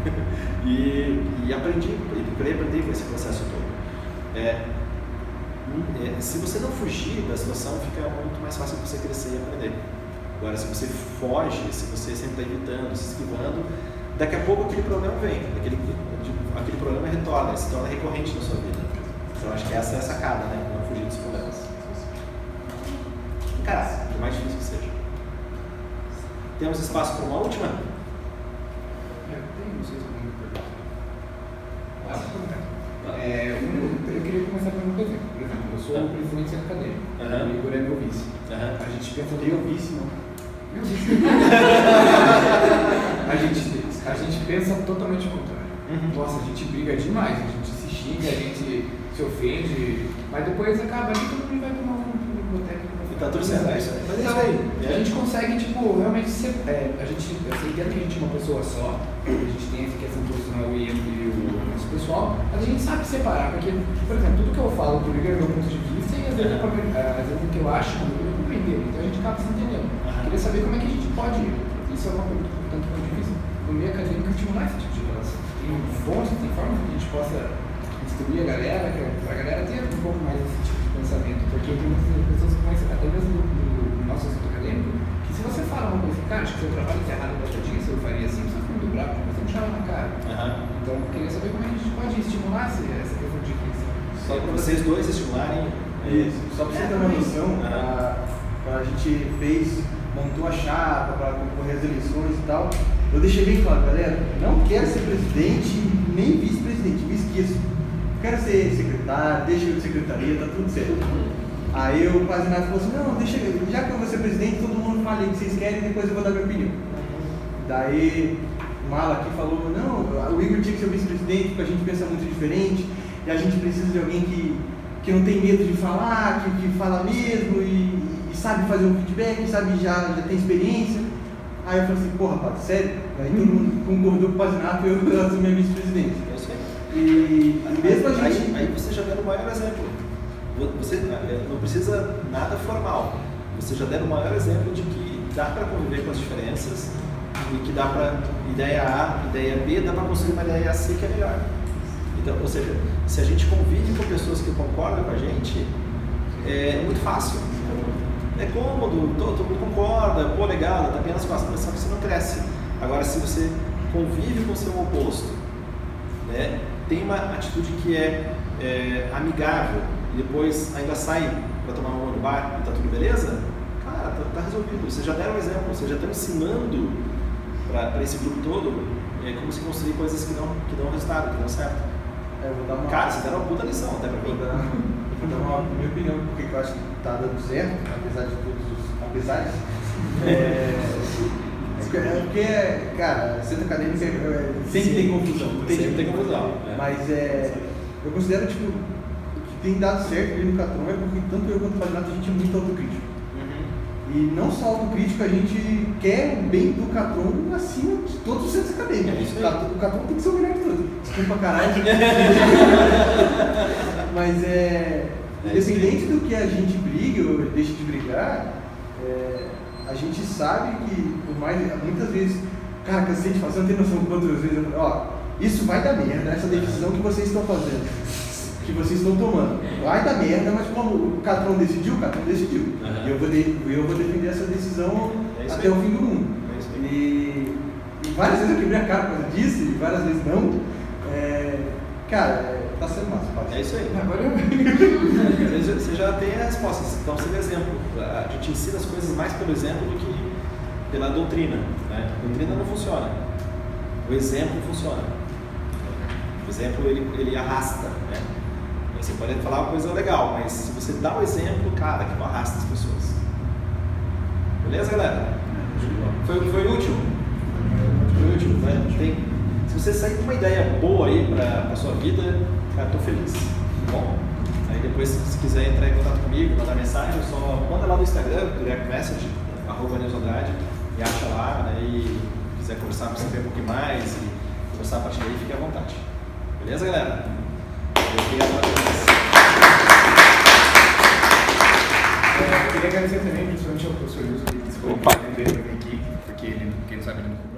(laughs) e, e aprendi, procurei aprender com esse processo todo. É, hum, é, se você não fugir da situação, fica muito mais fácil você crescer e aprender. Agora, se você foge, se você sempre está evitando, se esquivando, daqui a pouco aquele problema vem, aquele, aquele problema retorna, se torna recorrente na sua vida. Então, acho que essa é a sacada, né? Não fugir dos problemas. Encarar, por mais difícil que seja. Temos espaço para uma última? É, pergunta. Ah, É, um, eu queria começar por um exemplo. Por exemplo, eu sou o presidente do centro acadêmico. Aham. O Igor é meu vice. Aham. A gente pensa Eu vice, não. Meu (laughs) vice. a, gente, a gente pensa totalmente ao contrário. Uhum. Nossa, a gente briga demais, a gente se xinga, a gente se ofende, mas depois acaba ali todo mundo vai tomar um biblioteca. E tá tudo certo, é. Mas é isso Então, aí. a gente consegue, tipo, realmente ser. É, a gente, eu sei que a gente é uma pessoa só, a gente tem essa questão profissional e entre o nosso pessoal, mas a gente sabe separar, porque, por exemplo, tudo que eu falo Igor é meu ponto de vista e às vezes, é pra- é, às vezes o que eu acho não é compreender, então a gente acaba se entendendo. Aham. Queria saber como é que a gente pode, isso é uma pergunta tanto quanto difícil, no meio acadêmico estimular esse tipo de relação. Tem fontes, tem formas que a gente possa instruir a galera, que a galera ter um pouco mais esse tipo de pensamento, porque tem muitas pessoas que conhecem, até mesmo no, no nosso assunto acadêmico, que se você fala uma coisa, cara, acho que seu trabalho está errado por disso, eu faria assim, você fica muito bravo, você não chama na cara. Aham. Então, eu queria saber como é que a gente pode estimular essa essa questão de reflexão. Só para vocês dois estimularem. Isso. Só pra você ter uma noção, a, a gente fez, montou a chapa para concorrer às eleições e tal, eu deixei bem claro, galera, não quero ser presidente nem vice-presidente, me esqueço. Quero ser secretário, deixa eu de secretaria, tá tudo certo. Aí o quase nada falou assim, não, deixa, já que eu vou ser presidente, todo mundo fala o que vocês querem, depois eu vou dar minha opinião. Daí o Mala aqui falou, não, o Igor tinha que ser vice-presidente, porque a gente pensa muito diferente, e a gente precisa de alguém que, que não tem medo de falar, que, que fala mesmo e, e sabe fazer um feedback, sabe, já, já tem experiência. Aí eu falei assim, porra, rapaz, sério? Aí todo mundo concordou com o Pazinato e eu, (laughs) eu assumi a vice-presidente. É isso aí. E, e mesmo a aí, gente. aí você já deu o maior exemplo. Você eh, não precisa nada formal. Você já deu o maior exemplo de que dá para conviver com as diferenças e que dá para ideia A, ideia B, dá para construir uma ideia C que é melhor. Então, ou seja, se a gente convive com pessoas que concordam com a gente, é muito fácil. É cômodo, todo, todo mundo concorda, pô, legal, tá apenas fácil, mas só que você não cresce. Agora, se você convive com o seu oposto, né, tem uma atitude que é, é, amigável e depois ainda sai para tomar uma no bar e tá tudo beleza, cara, tá, tá resolvido. Vocês já deram um exemplo, vocês já estão ensinando para esse grupo todo é, como se construir coisas que não, que dão resultado, que dão certo. Dar uma. Cara, vocês deram uma puta lição até pra Vou mim. Dar uma minha opinião, porque eu acho que tá dando certo, apesar de todos os apesar. É, é porque, cara, centro acadêmico é, sempre Sim. tem confusão. não Sempre tem confusão, é. Mas é, eu considero, tipo, que tem dado certo ali no Catron é porque tanto eu quanto o Paginato a gente é muito autocrítico. E não só autocrítico, a gente quer o bem do Catron acima de todos os centros acadêmicos. É o Catron tem que ser o melhor de todos. Desculpa, caralho. (laughs) Mas é. É. Independente do que a gente brigue ou deixe de brigar, é, a gente sabe que, por mais. Muitas vezes, cara, cansei de você não tem noção de quantas vezes eu falei, ó, isso vai dar merda, essa decisão que vocês estão fazendo, que vocês estão tomando. Vai dar merda, mas como o Catron decidiu, o Catron decidiu. E eu vou, de- eu vou defender essa decisão É até o fim do mundo. É. E, e várias vezes eu quebrei a cara por causa disso, e várias vezes não. É, cara, é, tá sendo massa, Paty. É isso aí. Agora eu. (laughs) Você já tem a resposta, então você vê exemplo. A gente ensina as coisas mais pelo exemplo do que pela doutrina. Né? A doutrina não funciona. O exemplo funciona. O exemplo ele, ele arrasta. Né? Você pode falar uma coisa legal, mas se você dá o exemplo, cara, que não arrasta as pessoas. Beleza, galera? Foi, foi útil? Foi útil, né? Tem, você sair com uma ideia boa aí para a sua vida, cara, tô feliz. Tá bom? Aí depois, se quiser entrar em contato comigo, mandar mensagem, só manda lá no Instagram, direct message, arroba Nilson Andrade, e acha lá, né? E quiser conversar, saber um pouquinho mais e conversar a partir daí, fique à vontade. Beleza, galera? Obrigado a todos. É, eu queria agradecer também, principalmente ao professor Wilson, que se Opa. foi aqui, porque ele, quem sabe, ele não cobrou